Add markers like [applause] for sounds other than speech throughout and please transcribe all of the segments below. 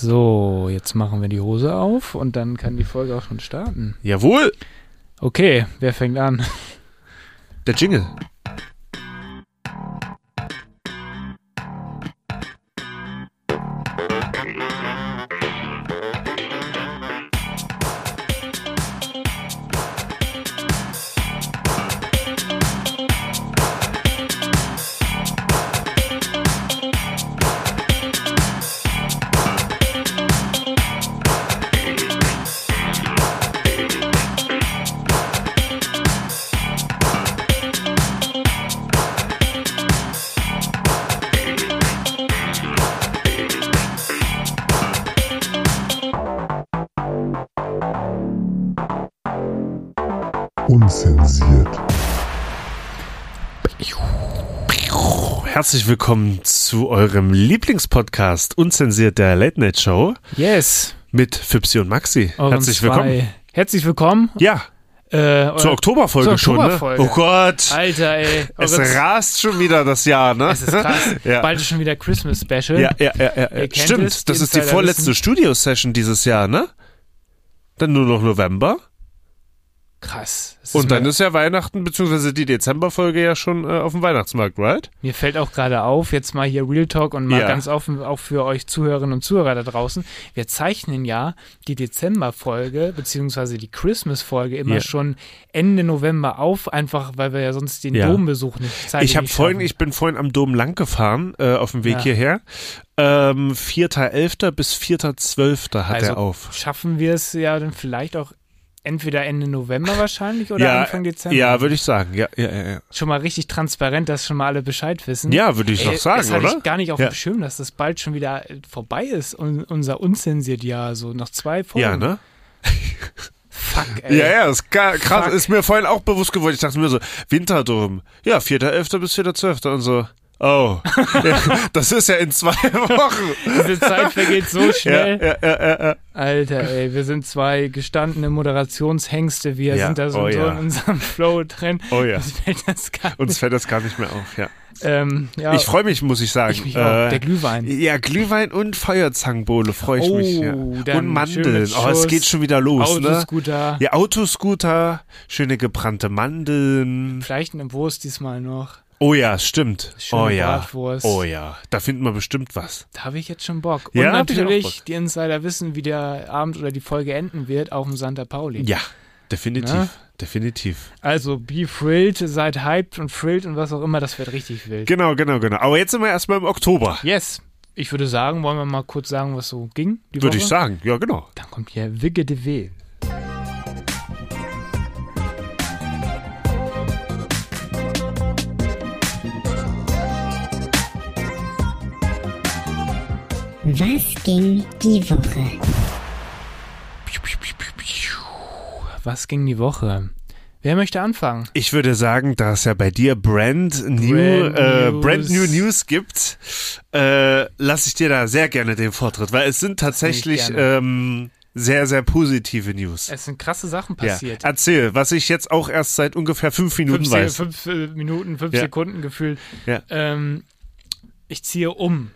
So, jetzt machen wir die Hose auf und dann kann die Folge auch schon starten. Jawohl, Okay, wer fängt an? der Jingle. Herzlich willkommen zu eurem Lieblingspodcast Unzensiert der Late Night Show Yes. mit Fipsi und Maxi. euren Herzlich zwei- willkommen. Herzlich willkommen. Ja, Äh, zur Oktoberfolge zur schon, ne? Oh Gott, Alter, ey. es eure- rast schon wieder das Jahr, ne? es ist krass. [laughs] ja. Bald ist schon wieder Christmas Special. Ja, ja, ja, ja. Stimmt, es, das ist die vorletzte. Studio-Session dieses Jahr, ne? Dann nur noch November. Krass. Und dann ist ja Weihnachten, beziehungsweise die Dezemberfolge ja schon äh, auf dem Weihnachtsmarkt, right? mir fällt auch gerade auf, jetzt mal hier Real Talk und mal Ja. ganz offen auch für euch Zuhörerinnen und Zuhörer da draußen. Wir zeichnen ja die Dezemberfolge beziehungsweise die Christmas-Folge immer Ja. schon Ende November auf, einfach weil wir ja sonst den Ja. Dombesuch nicht zeigen. Ich habe vorhin, ich bin vorhin am Dom lang gefahren, äh, auf dem Weg Ja. hierher. Ähm, 4.11. bis 4.12. hat Also, er auf. Schaffen wir es ja dann vielleicht auch entweder Ende November wahrscheinlich oder ja, Anfang Dezember. ja, würde ich sagen. Ja, ja, ja, ja. Schon mal richtig transparent, dass schon mal alle Bescheid wissen. ja würde ich Ey, doch sagen, das hatte oder? ich gar nicht auf Ja. dem Schirm, dass das bald schon wieder äh, vorbei ist. Und unser unzensiert Jahr, so noch zwei Folgen. Ja, ne? [laughs] Fuck, ey. Ja, ja, ist krass. Fuck. Ist mir vorhin auch bewusst geworden. Ich dachte mir so, Winterdom. Ja, 4.11. bis 4.12. und so. Oh, [laughs] das ist ja in zwei [laughs] Wochen. Diese Zeit vergeht so schnell. ja, ja, ja, ja. Alter, ey, wir sind zwei gestandene Moderationshengste. Wir Ja, sind da so, oh so in unserem Flow drin. Oh ja. Uns fällt das gar nicht. Uns fällt das gar nicht mehr auf, ja. Ähm, ja, Ich freue mich, muss ich sagen. ich mich auch. Der Glühwein. Ja, Glühwein und Feuerzangenbowle freue ich Oh, mich. Ja. Und Mandeln. Oh, es geht schon wieder los, ne? Autoscooter. Ja, Autoscooter, schöne gebrannte Mandeln. Vielleicht eine Wurst diesmal noch. Oh ja, stimmt. Schöne oh ja. Bratwurst. Oh ja, da finden wir bestimmt was. Da habe ich jetzt schon Bock. Ja, Und auch natürlich, Bock. die Insider wissen, wie der Abend oder die Folge enden wird, auf dem Santa Pauli. Ja, definitiv. Na? Definitiv. Also, be thrilled, seid hyped und thrilled und was auch immer, das wird richtig wild. Genau, genau, genau. Aber jetzt sind wir erstmal im Oktober. Yes. Ich würde sagen, wollen wir mal kurz sagen, was so ging? Würde Woche? ich sagen. Ja, genau. Dann kommt hier Wigge de W. Was ging die Woche? Was ging die Woche? Wer möchte anfangen? Ich würde sagen, da es ja bei dir brand new, Brand äh, News. brand new News gibt, äh, lasse ich dir da sehr gerne den Vortritt, weil es sind tatsächlich ähm, sehr, sehr positive News. Es sind krasse Sachen Ja. passiert. Erzähl, was ich jetzt auch erst seit ungefähr fünf Minuten fünf, weiß. fünf äh, Minuten, fünf Ja. Sekunden gefühlt. Ja. Ähm, ich ziehe um.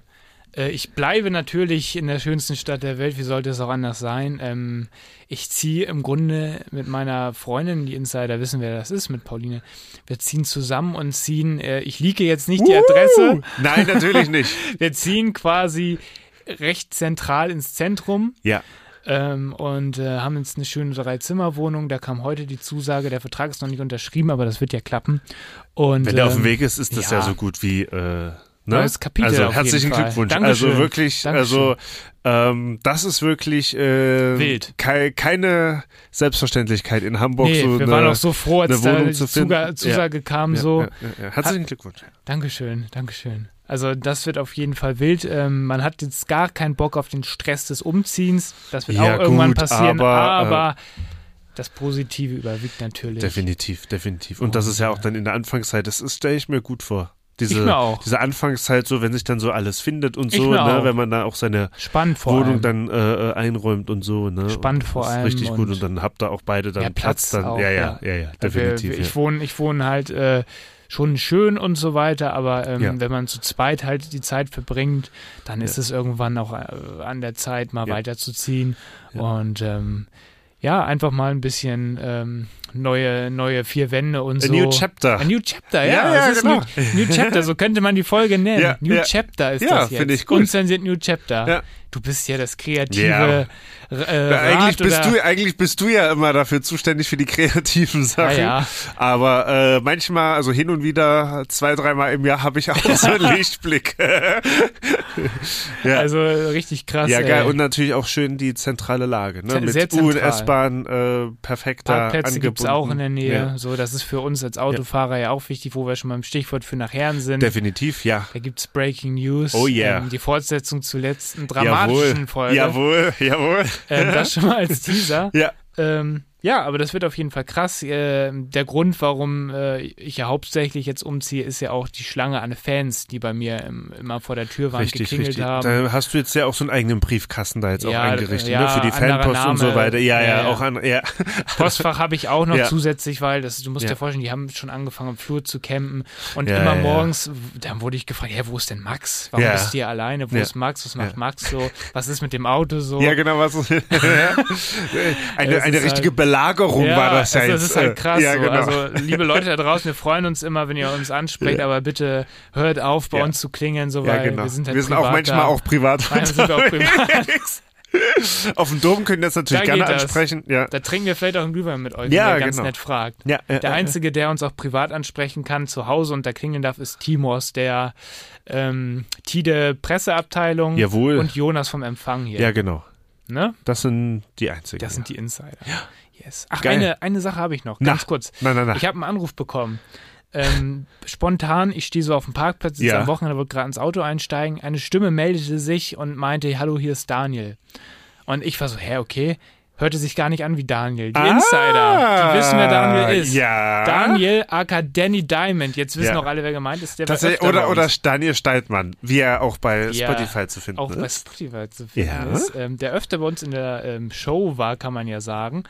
Äh, ich bleibe natürlich in der schönsten Stadt der Welt. Wie sollte es auch anders sein? Ähm, ich ziehe im Grunde mit meiner Freundin, die Insider wissen, wer das ist, mit Pauline. Wir ziehen zusammen und ziehen, äh, ich liege jetzt nicht die Adresse. Nein, natürlich nicht. [laughs] Wir ziehen quasi recht zentral ins Zentrum. Ja. Ähm, und äh, haben jetzt eine schöne Drei-Zimmer-Wohnung. Da kam heute die Zusage, der Vertrag ist noch nicht unterschrieben, aber das wird ja klappen. Und, Wenn der auf dem ähm, Weg ist, ist das ja, ja. so gut wie äh? Neues Kapitel Also herzlichen. Glückwunsch. Dankeschön. Also wirklich, Dankeschön. also ähm, das ist wirklich äh, Wild. Kei, keine Selbstverständlichkeit in Hamburg. Nee, so wir eine, waren auch so froh, als da die zu. Zuga Zusage kam. ja, so, Ja, ja, ja. Herzlichen Glückwunsch. Dankeschön, Dankeschön. Also das wird auf jeden Fall wild. Ähm, man hat jetzt gar keinen Bock auf den Stress des Umziehens. Das wird Ja, auch irgendwann gut, passieren. aber, Aber, das Positive überwiegt natürlich. Definitiv, definitiv. Und das ist ja auch dann in der Anfangszeit, das ist, stelle ich mir gut vor. Diese, diese Anfangszeit, so wenn sich dann so alles findet und so, ne, wenn man da auch seine Wohnung allem. dann äh, einräumt und so, ne. Spannend vor allem Richtig gut und- dann habt ihr auch beide dann Ja, Platz, Platz dann. auch, ja, ja, ja. ja, ja, Ja, definitiv. ja. ich wohne, ich wohne halt äh, schon schön und so weiter, aber ähm, Ja. wenn man zu zweit halt die Zeit verbringt, dann ist es irgendwann auch äh, an der Zeit, mal Ja. weiterzuziehen Ja. und ähm, ja, einfach mal ein bisschen ähm, neue, neue vier Wände und A so. new chapter. A New Chapter, ja. Ja, ja, genau. New, Chapter, so könnte man die Folge nennen. [laughs] Ja, new ja. Chapter ist Ja, das jetzt. finde ich gut. Unzensiert New Chapter. Du bist ja das kreative Ja. äh, eigentlich, bist oder, du, eigentlich bist du ja immer dafür zuständig für die kreativen Sachen. ja. Aber äh, manchmal, also hin und wieder, zwei, dreimal im Jahr habe ich auch so einen [laughs] Lichtblick. [laughs] ja. Also richtig krass. ja, geil. ey. Und natürlich auch schön die zentrale Lage. Ne? Mit U- zentral. und S-Bahn, äh, perfekter Parkplätze gibt es auch in der Nähe. So, das ist für uns als Autofahrer ja. auch wichtig, wo wir schon beim Stichwort für nachher sind. Definitiv, ja. da gibt es Breaking News. Oh yeah. Ähm, die Fortsetzung zur letzten Jawohl, Folge. jawohl, jawohl. Ähm, das schon mal als Teaser. Ja. Ähm, ja, aber das wird auf jeden Fall krass. Ähm, der Grund, warum äh, ich ja hauptsächlich jetzt umziehe, ist ja auch die Schlange an Fans, die bei mir im, immer vor der Tür waren, Richtig, geklingelt richtig. haben. Da hast du jetzt ja auch so einen eigenen Briefkasten da jetzt auch Ja, eingerichtet, ja, ne? Für die Fanpost und so Name. weiter. Ja, ja, Ja, auch an, ja. [laughs] Postfach habe ich auch noch zusätzlich, weil das, du musst Ja. dir vorstellen, die haben schon angefangen, am Flur zu campen. Und immer morgens, dann wurde ich gefragt, ja, wo ist denn Max? Warum bist du hier alleine? Wo ist Max? Was macht. Max so? Was ist mit dem Auto so? Ja, genau, was [laughs] [laughs] eine, Es eine ist richtige halt- Belagerung Ja, war das ja also jetzt. das ist halt krass. Ja, so. genau. Also, [laughs] liebe Leute da draußen, wir freuen uns immer, wenn ihr uns ansprecht, aber bitte hört auf, bei Ja. uns zu klingeln, so, ja, weil genau. wir sind halt wir sind auch manchmal da. auch privat. Nein, sind wir auch privat. [laughs] Auf dem Dom könnt ihr das natürlich Da gerne das. ansprechen. Ja. Da trinken wir vielleicht auch einen Glühwein mit euch, Ja, wenn ihr ganz genau. nett fragt. Ja, ja, Der ja, Einzige, der uns auch privat ansprechen kann, zu Hause und da klingeln darf, ist Timos, der ähm, Tide Presseabteilung Jawohl. und Jonas vom Empfang hier. Ja, genau. ne? Das sind die einzigen. Das sind die Insider. Yes. Ach, Geil. eine, eine Sache habe ich noch, Na. ganz kurz. Nein, nein, nein. Ich habe einen Anruf bekommen. Ähm, [laughs] spontan, ich stehe so auf dem Parkplatz, Ja. am Wochenende, wollte gerade ins Auto einsteigen. Eine Stimme meldete sich und meinte, hallo, hier ist Daniel. Und ich war so, hä, okay. Hörte sich gar nicht an wie Daniel. Die Ah, Insider, die wissen, wer Daniel ist. Ja. Daniel, aka Danny Diamond. Jetzt wissen Ja. auch alle, wer gemeint ist. Der Tatsächlich, oder, bei oder. Daniel Steitmann, wie er auch bei Ja, Spotify zu finden auch bei ist. Spotify zu finden Ja. ist. Ähm, der öfter bei uns in der ähm, Show war, kann man ja sagen.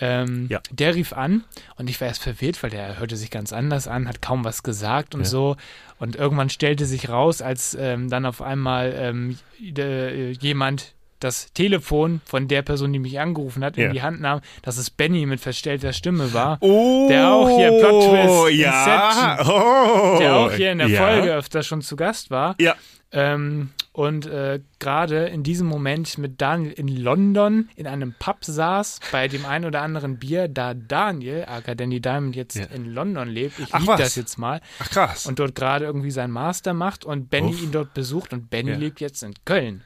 Ähm, Ja. Der rief an und ich war erst verwirrt, weil der hörte sich ganz anders an, hat kaum was gesagt und Ja. so. Und irgendwann stellte sich raus, als ähm, dann auf einmal ähm, äh, jemand das Telefon von der Person, die mich angerufen hat, Ja. in die Hand nahm, dass es Benny mit verstellter Stimme war. Oh, Der auch hier Plot Twist, ja, oh, der auch hier in der ja. Folge öfter schon zu Gast war. Ja. Ähm, und äh, gerade in diesem Moment mit Daniel in London in einem Pub saß, bei dem ein oder anderen Bier, da Daniel, aka Danny Diamond, jetzt Ja. in London lebt. Ich Ach, lieb was? das jetzt mal. Ach krass. Und dort gerade irgendwie seinen Master macht und Benny Uff. ihn dort besucht und Benny Ja. lebt jetzt in Köln.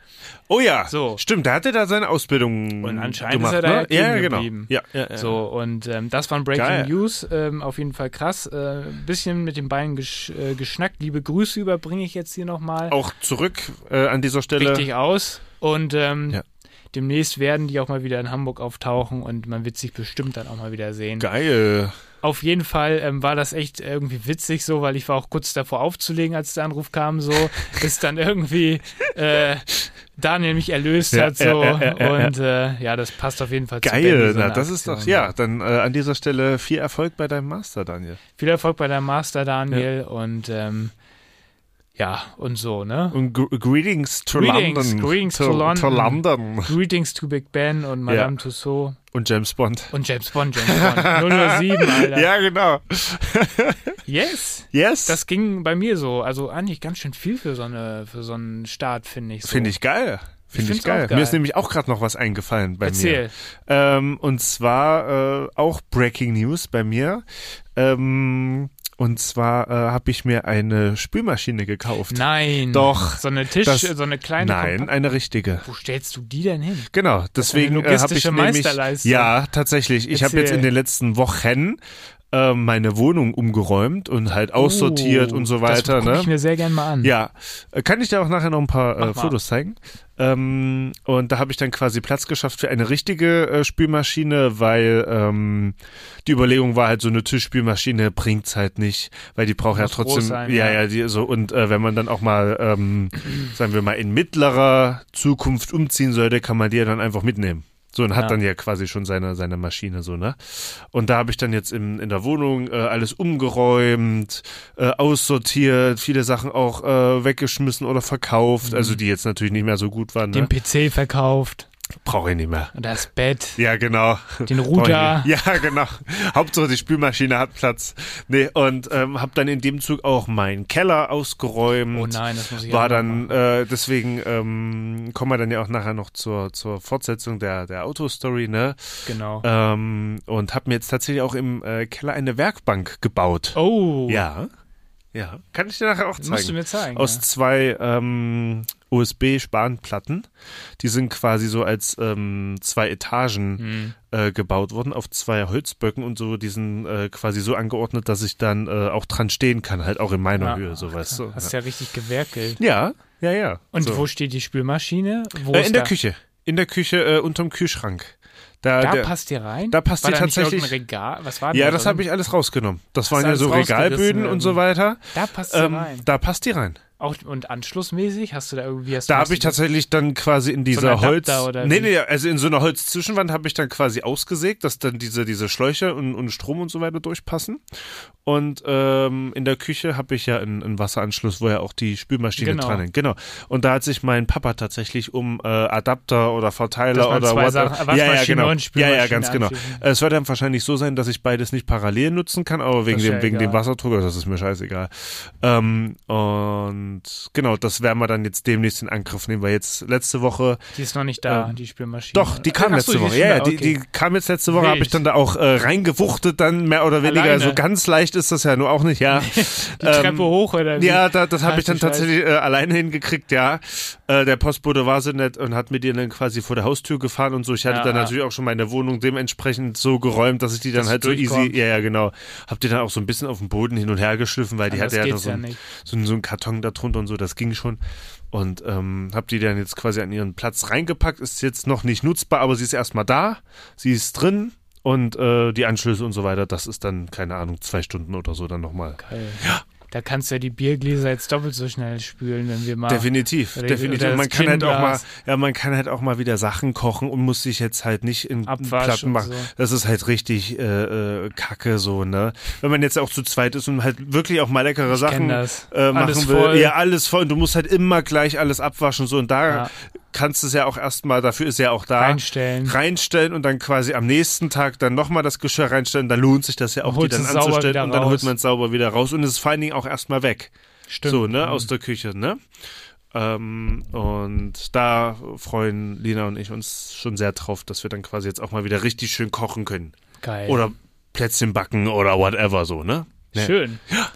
oh ja, So. stimmt, da hat er da seine Ausbildung Und anscheinend gemacht, ist er da ne? ja kleben ja, genau. geblieben. Ja, ja. So, und ähm, das waren Breaking Geil. News. Ähm, auf jeden Fall krass. Äh, Ein bisschen mit den Beinen gesch äh, geschnackt. Liebe Grüße überbringe ich jetzt hier nochmal. Auch zurück äh, an dieser Stelle. richtig aus. Und ähm, Ja. demnächst werden die auch mal wieder in Hamburg auftauchen und man wird sich bestimmt dann auch mal wieder sehen. Geil. Auf jeden Fall ähm, war das echt irgendwie witzig so, weil ich war auch kurz davor aufzulegen, als der Anruf kam, so, [laughs] bis dann irgendwie äh, Daniel mich erlöst Ja, hat, so. ja, ja, und äh, ja, das passt auf jeden Fall zu Geil, so na, das ist doch, Aktion. ja, dann äh, an dieser Stelle viel Erfolg bei deinem Master, Daniel. Viel Erfolg bei deinem Master, Daniel, und ähm, ja, und so, ne? Und gr greetings to Greetings, London. greetings to to, London. To London. Greetings to Big Ben und Madame Tussauds Und James Bond. und James Bond, James Bond. 007, Alter. Ja, genau. [laughs] Yes. Yes. Das ging bei mir so. Also eigentlich ganz schön viel für so, eine, für so einen Start, finde ich. So. finde ich geil. Finde ich auch geil. geil. Mir ist nämlich auch gerade noch was eingefallen bei Erzähl. mir. Ähm, und zwar äh, auch Breaking News bei mir. Ähm, und zwar äh, habe ich mir eine Spülmaschine gekauft. Nein. Doch. So eine Tisch, Das- so eine kleine. Nein, Kompakt- eine richtige. Wo stellst du die denn hin? Genau, deswegen äh, habe ich nämlich Meisterleistung. ja tatsächlich. Ich habe jetzt in den letzten Wochen äh, meine Wohnung umgeräumt und halt aussortiert Oh, und so weiter. Das gucke ne? ich mir sehr gern mal an. Ja, äh, kann ich dir auch nachher noch ein paar äh. Fotos zeigen. Ähm, und da habe ich dann quasi Platz geschafft für eine richtige äh, Spülmaschine, weil ähm, die Überlegung war halt, so eine Tischspülmaschine bringt's halt nicht, weil die braucht ja trotzdem, sein, ja, ja. ja, die so und äh, wenn man dann auch mal, ähm, sagen wir mal, in mittlerer Zukunft umziehen sollte, kann man die ja dann einfach mitnehmen. So und hat Ja. dann ja quasi schon seine seine Maschine so ne. Und da habe ich dann jetzt in, in der Wohnung äh, alles umgeräumt, äh, aussortiert, viele Sachen auch äh, weggeschmissen oder verkauft, also die jetzt natürlich nicht mehr so gut waren. Den Ne? PC verkauft, Brauche ich nicht mehr. das Bett, Ja, genau. den Router. Ja, genau. Hauptsache die Spülmaschine hat Platz. Nee, und ähm, habe dann in dem Zug auch meinen Keller ausgeräumt. Oh nein, das muss ich War dann, äh, deswegen ähm, kommen wir dann ja auch nachher noch zur, zur Fortsetzung der, der Autostory, ne? Genau. Ähm, und habe mir jetzt tatsächlich auch im äh, Keller eine Werkbank gebaut. Oh, Ja. Ja. Kann ich dir nachher auch das musst du zeigen. mir zeigen. Aus ja. zwei ähm, USB-Spanplatten. Die sind quasi so als ähm, zwei Etagen Hm. äh, gebaut worden auf zwei Holzböcken und so, die sind äh, quasi so angeordnet, dass ich dann äh, auch dran stehen kann, halt auch in meiner Ja, Höhe, so weißt du. Hast ja richtig gewerkelt. Ja, ja, ja. Und so. wo steht die Spülmaschine? Äh, in der da? Küche. In der Küche äh, unterm Kühlschrank. Da, Da der, passt die rein? da passt die nicht tatsächlich- irgendein Regal? Was war denn ja, da das habe ich alles rausgenommen. Das Hast waren ja so Regalböden und so weiter. Da passt sie Ähm, rein. da passt die rein. Auch, und anschlussmäßig hast du da irgendwie... Hast Da habe ich tatsächlich dann quasi in dieser Adapter Holz. nee, nee, also in so einer Holzzwischenwand habe ich dann quasi ausgesägt, dass dann diese, diese Schläuche und, und Strom und so weiter durchpassen. Und ähm, in der Küche habe ich ja einen, einen Wasseranschluss, wo ja auch die Spülmaschine Genau. dran hängt. Genau. Und da hat sich mein Papa tatsächlich um äh, Adapter oder Verteiler oder Sachen- ja, ja, genau. ja, ja, ganz genau. anschließen. Es wird dann wahrscheinlich so sein, dass ich beides nicht parallel nutzen kann, aber wegen dem, ja wegen dem. Wasserdruck, das ist mir scheißegal. Ähm, und genau, das werden wir dann jetzt demnächst in Angriff nehmen, weil jetzt letzte Woche Die ist noch nicht da, Ähm, die Spülmaschine. doch, die kam Ach so, letzte Woche. ist Ja, da, die, okay. die kam jetzt letzte Woche, habe ich dann da auch äh, reingewuchtet, dann mehr oder weniger. Alleine? So ganz leicht ist das ja nur auch nicht, ja. [laughs] Die Treppe hoch oder wie? Ja, da, das habe ich dann tatsächlich äh, alleine hingekriegt, ja. Äh, der Postbote war so nett und hat mir die dann quasi vor der Haustür gefahren und so. Ich hatte Ja, dann ja. natürlich auch schon meine Wohnung dementsprechend so geräumt, dass ich die dann Dass halt so easy, ja, ja, genau. Hab die dann auch so ein bisschen auf dem Boden hin und her geschliffen, weil die hatte ja noch so, ja ein, so, so einen Karton da drunter und so, das ging schon. Und ähm, hab die dann jetzt quasi an ihren Platz reingepackt. Ist jetzt noch nicht nutzbar, aber sie ist erstmal da. Sie ist drin. Und äh, die Anschlüsse und so weiter, das ist dann, keine Ahnung, zwei Stunden oder so dann nochmal. Geil. Da kannst du ja die Biergläser jetzt doppelt so schnell spülen, wenn wir mal. Definitiv, Oder- definitiv. oder man kann halt auch mal, ja, man kann halt auch mal wieder Sachen kochen und muss sich jetzt halt nicht in Abwasch Platten machen. so. Das ist halt richtig äh, äh, Kacke so, ne? Wenn man jetzt auch zu zweit ist und halt wirklich auch mal leckere Ich Sachen äh, machen Alles will. voll. Ja, alles voll. Und du musst halt immer gleich alles abwaschen so und da Ja. Kannst du es ja auch erstmal, dafür ist ja auch da. Reinstellen. Reinstellen und dann quasi am nächsten Tag dann nochmal das Geschirr reinstellen, dann lohnt sich das ja auch, die holst dann es sauber anzustellen wieder und dann holt man es sauber wieder raus und es ist vor allen Dingen auch erstmal weg. Stimmt. So, ne, aus der Küche, ne? Ähm, und da freuen Lina und ich uns schon sehr drauf, dass wir dann quasi jetzt auch mal wieder richtig schön kochen können. Geil. Oder Plätzchen backen oder whatever so, ne? Ne? Schön. Ja.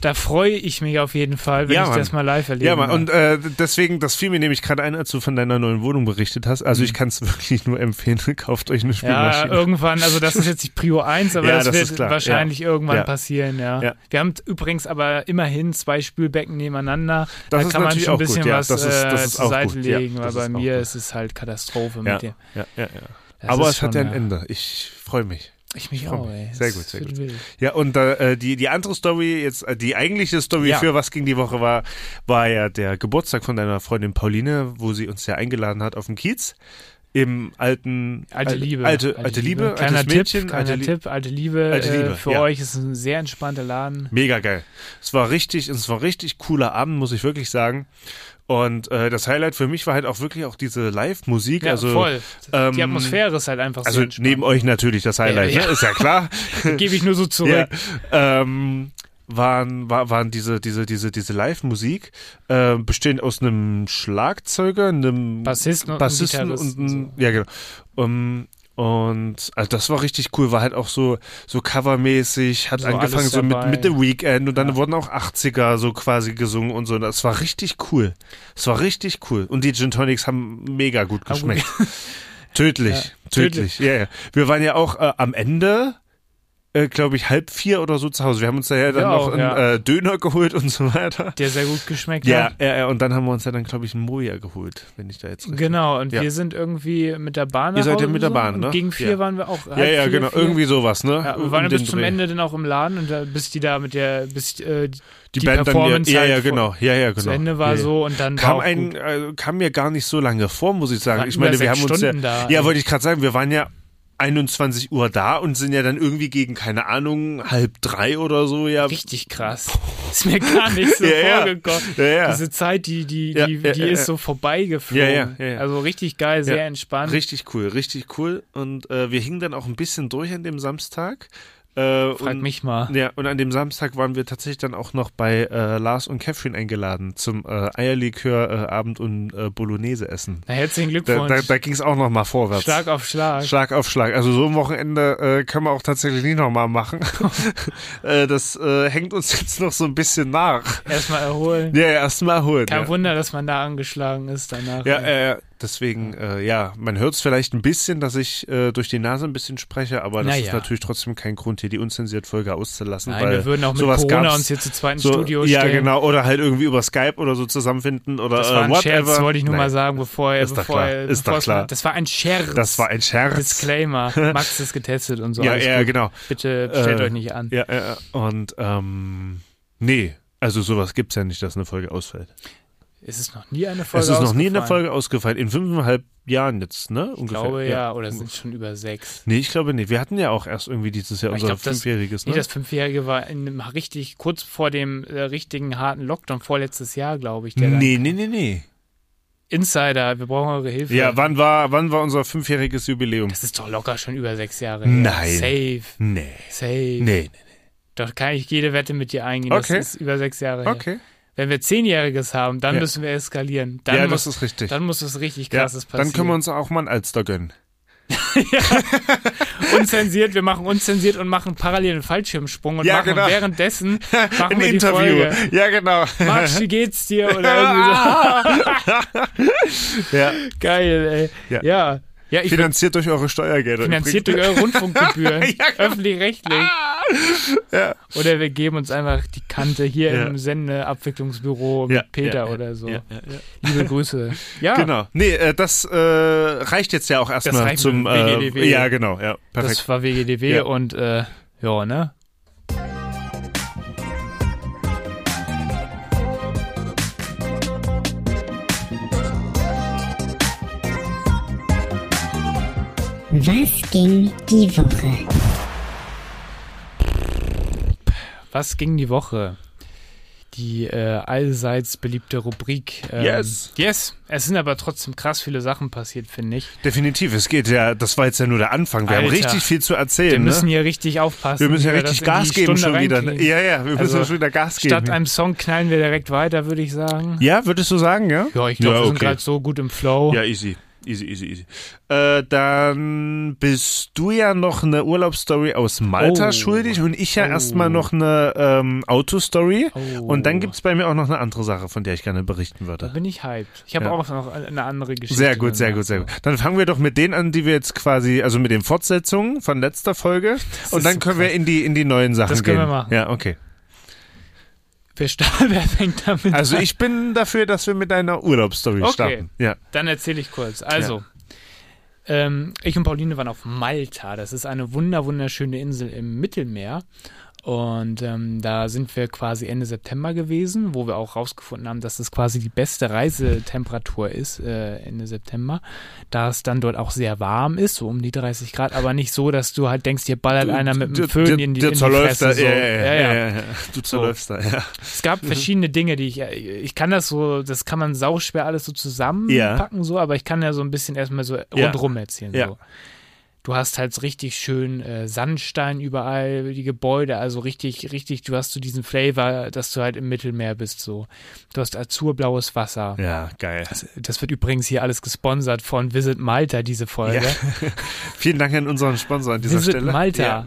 Da freue ich mich auf jeden Fall, wenn Ja, ich Mann. das mal live erlebe. Ja, Mann, und äh, deswegen, das fiel mir nämlich gerade ein, als du von deiner neuen Wohnung berichtet hast. Also ich kann es [laughs] wirklich nur empfehlen, [laughs] kauft euch eine Mhm. ja, irgendwann, also das ist jetzt nicht Prio 1, aber [laughs] Ja, das, das wird wahrscheinlich irgendwann Ja. passieren, ja. Ja. Wir haben übrigens aber immerhin zwei Spülbecken nebeneinander. Das da ist kann man schon ein gut, bisschen ja. was Das ist- das äh, ist zur Seite gut, ja. legen, weil bei mir gut. ist es halt Katastrophe ja, mit dem. ja, ja, ja. Das Aber es hat schon, ja ein ja. Ende. Ich freue mich. Ich mich auch, ey. Sehr gut, sehr gut. Ja, und äh, die, die andere Story, jetzt äh, die eigentliche Story Ja. für was ging die Woche war, war ja der Geburtstag von deiner Freundin Pauline, wo sie uns ja eingeladen hat auf dem Kiez. Im alten Alte al- Liebe. Alte, alte, Liebe, Kleiner altes Mädchen, Tipp, kleiner alte Tipp, alte Liebe. Alte Liebe, äh, für ja. euch ist ein sehr entspannter Laden. Mega geil. Es war richtig, es war richtig cooler Abend, muss ich wirklich sagen. Und äh, das Highlight für mich war halt auch wirklich auch diese Live-Musik. Ja, also, voll. ähm, Die Atmosphäre ist halt einfach Also sehr entspannt. neben euch natürlich das Highlight, Ja, ja. Ne? ist ja klar. [laughs] Gebe ich nur so zurück. Ja, ähm, waren, war, waren diese, diese, diese, diese Live-Musik, äh, bestehend aus einem Schlagzeuger, einem Bassisten und Bassisten einem und, Gitarristen, einem- ja, genau. Um, und also das war richtig cool, war halt auch so, so covermäßig, hat So angefangen so mit, mit The Weekend und dann Ja. wurden auch 80er so quasi gesungen und so. Das war richtig cool. Das war richtig cool. Und die Gin Tonics haben mega gut geschmeckt. [laughs] Tödlich, Ja, tödlich. Ja, ja. Wir waren ja auch äh, am Ende äh, glaube ich, halb vier oder so zu Hause. Wir haben uns da ja dann noch einen ja. äh, Döner geholt und so weiter. Der sehr gut geschmeckt Ja, hat. ja, ja, und dann haben wir uns ja dann, glaube ich, einen Moja geholt, wenn ich da jetzt richtig. Genau, und wir sind irgendwie mit der Bahn Ihr seid ja mit der Bahn, und ne? Gegen vier waren wir auch. Ja, ja, vier, genau, vier. irgendwie sowas, ne? Ja, wir waren ja bis zum Dreh. Ende dann auch im Laden und da, bis die da mit der, bis äh, die, Die, Band dann, ja, halt ja, genau, ja, ja, genau. zu Ende war ja, ja. so und dann Kam, ein, äh, kam mir gar nicht so lange vor, muss ich sagen. Ich meine, wir haben uns ja, da. ja, wollte ich gerade sagen, wir waren ja 21 Uhr da und sind ja dann irgendwie gegen, keine Ahnung, halb drei oder so, ja. Richtig krass. Ist mir gar nicht so [laughs] Ja, vorgekommen. Ja, ja. Diese Zeit, die, die, die, die ist so vorbeigeflogen. Also richtig geil, sehr entspannt. Richtig cool, richtig cool. Und äh, wir hingen dann auch ein bisschen durch an dem Samstag. Äh, Frag und, mich mal. Ja, und an dem Samstag waren wir tatsächlich dann auch noch bei äh, Lars und Catherine eingeladen zum äh, Eierlikör-Abend und äh, Bolognese essen. Na, herzlichen Da, Glückwunsch. da, da ging es auch noch mal vorwärts. Schlag auf Schlag. Schlag auf Schlag. Also so ein Wochenende äh, können wir auch tatsächlich nicht nochmal machen. [laughs] äh, das äh, hängt uns jetzt noch so ein bisschen nach. Erstmal erholen. Ja, erstmal holen. Kein ja. Wunder, dass man da angeschlagen ist danach. Ja, äh, deswegen, äh, ja, man hört es vielleicht ein bisschen, dass ich äh, durch die Nase ein bisschen spreche, aber das Naja. ist natürlich trotzdem kein Grund, hier die unzensiert Folge auszulassen. Nein, weil wir würden auch mit Corona uns hier zu zweiten so, Studio Ja, stellen. genau, oder halt irgendwie über Skype oder so zusammenfinden oder Das war äh, ein whatever. Scherz, wollte ich nur Nein, mal sagen, bevor er, Ist bevor er, ist doch bevor es klar. Das war ein Scherz. Das war ein Scherz. Disclaimer. [laughs] Max ist getestet und so. ja, ja, gut. genau. Bitte stellt Äh, euch nicht an. Ja, ja, und ähm, nee, also sowas gibt's ja nicht, dass eine Folge ausfällt. Es ist noch nie eine Folge es ist noch nie eine ausgefallen. Folge ausgefallen. In fünfeinhalb Jahren jetzt, ne? Ich Ungefähr. glaube ja, oder sind schon über sechs. Nee, ich glaube nicht. Wir hatten ja auch erst irgendwie dieses Jahr Aber ich unser glaub, das- Fünfjähriges, ne? Nee, das Fünfjährige war in richtig, kurz vor dem äh, richtigen harten Lockdown, vorletztes Jahr, glaube ich. Der nee, nee, nee, nee. Insider, wir brauchen eure Hilfe. Ja, wann war, wann war unser fünfjähriges Jubiläum? Das ist doch locker schon über sechs Jahre her. Nein. Safe, Nee. safe. Nee. Doch kann ich jede Wette mit dir eingehen. Okay. Das ist über sechs Jahre her. Wenn wir Zehnjähriges haben, dann Ja. müssen wir eskalieren. Dann, ja, muss, das ist richtig. dann muss es richtig ja, krasses passieren. dann können wir uns auch mal ein Alster gönnen. [laughs] unzensiert, wir machen unzensiert und machen parallel einen Fallschirmsprung und Ja, machen genau. währenddessen [laughs] machen Ein wir die Interview. Folge. Ja, genau. Max, wie geht's dir? [laughs] Oder irgendwie so. ja. Geil, ey. Ja. Ja. Ja, Finanziert durch eure Steuergelder. finanziert durch eure Rundfunkgebühren. [laughs] Ja, genau. Öffentlich-rechtlich. Ja. Oder wir geben uns einfach die Kante hier Ja. im Sendeabwicklungsbüro mit Peter oder so. Liebe Grüße. Ja, Genau. Nee, äh, das äh, reicht jetzt ja auch erstmal zum äh, WGDW. Ja, genau, ja. Perfekt. das war WGDW und äh, ja, ne? Was ging die Woche? Was ging die Woche? Die äh, allseits beliebte Rubrik. Ähm, Yes. Yes. Es sind aber trotzdem krass viele Sachen passiert, finde ich. Definitiv. Es geht ja, das war jetzt ja nur der Anfang. Wir haben Alter. richtig viel zu erzählen. Wir müssen ne? hier richtig aufpassen. wir müssen ja richtig Gas geben Stunde schon wieder. ne? Ja, ja, wir müssen Also, ja schon wieder Gas Statt geben. einem Song knallen wir direkt weiter, würde ich sagen. ja, würdest du sagen, ja? Ja, ich glaube, Ja, wir sind okay. gerade so gut im Flow. Ja, easy. Easy, easy, easy. Äh, dann bist du ja noch eine Urlaubsstory aus Malta Oh. schuldig und ich ja Oh. erstmal noch eine ähm, Autostory. Oh. Und dann gibt's bei mir auch noch eine andere Sache, von der ich gerne berichten Da würde. bin ich hyped. Ich habe Ja. auch noch eine andere Geschichte. Sehr gut, sehr gut, sehr gut. Dann fangen wir doch mit denen an, die wir jetzt quasi, also mit den Fortsetzungen von letzter Folge. Und ist dann so können wir krass. in die, in die neuen Sachen Das gehen. können wir machen. Ja, okay. Wer, wer fängt damit Also an? ich bin dafür, dass wir mit deiner Urlaubsstory Okay. starten. Ja. Dann erzähle ich kurz. Also, ähm, ich und Pauline waren auf Malta. Das ist eine wunder wunderschöne Insel im Mittelmeer. Und ähm, da sind wir quasi Ende September gewesen, wo wir auch rausgefunden haben, dass es quasi die beste Reisetemperatur ist, äh, Ende September, da es dann dort auch sehr warm ist, so um die 30 Grad, aber nicht so, dass du halt denkst, hier ballert einer mit einem Föhn in die, in die Fresse. da. So. Ja, ja, ja. Du zerläufst da, ja. Es gab verschiedene Dinge, die ich, ich kann das so, das kann man sauschwer alles so zusammenpacken, so, aber ich kann ja so ein bisschen erstmal so rundrum erzählen. So. Du hast halt richtig schön äh, Sandstein überall, die Gebäude, also richtig, richtig, du hast so diesen Flavor, dass du halt im Mittelmeer bist, so. Du hast azurblaues Wasser. Ja, geil. Das wird übrigens hier alles gesponsert von Visit Malta, diese Folge. Ja. [laughs] Vielen Dank an unseren Sponsor an dieser Visit Stelle. Malta. Ja,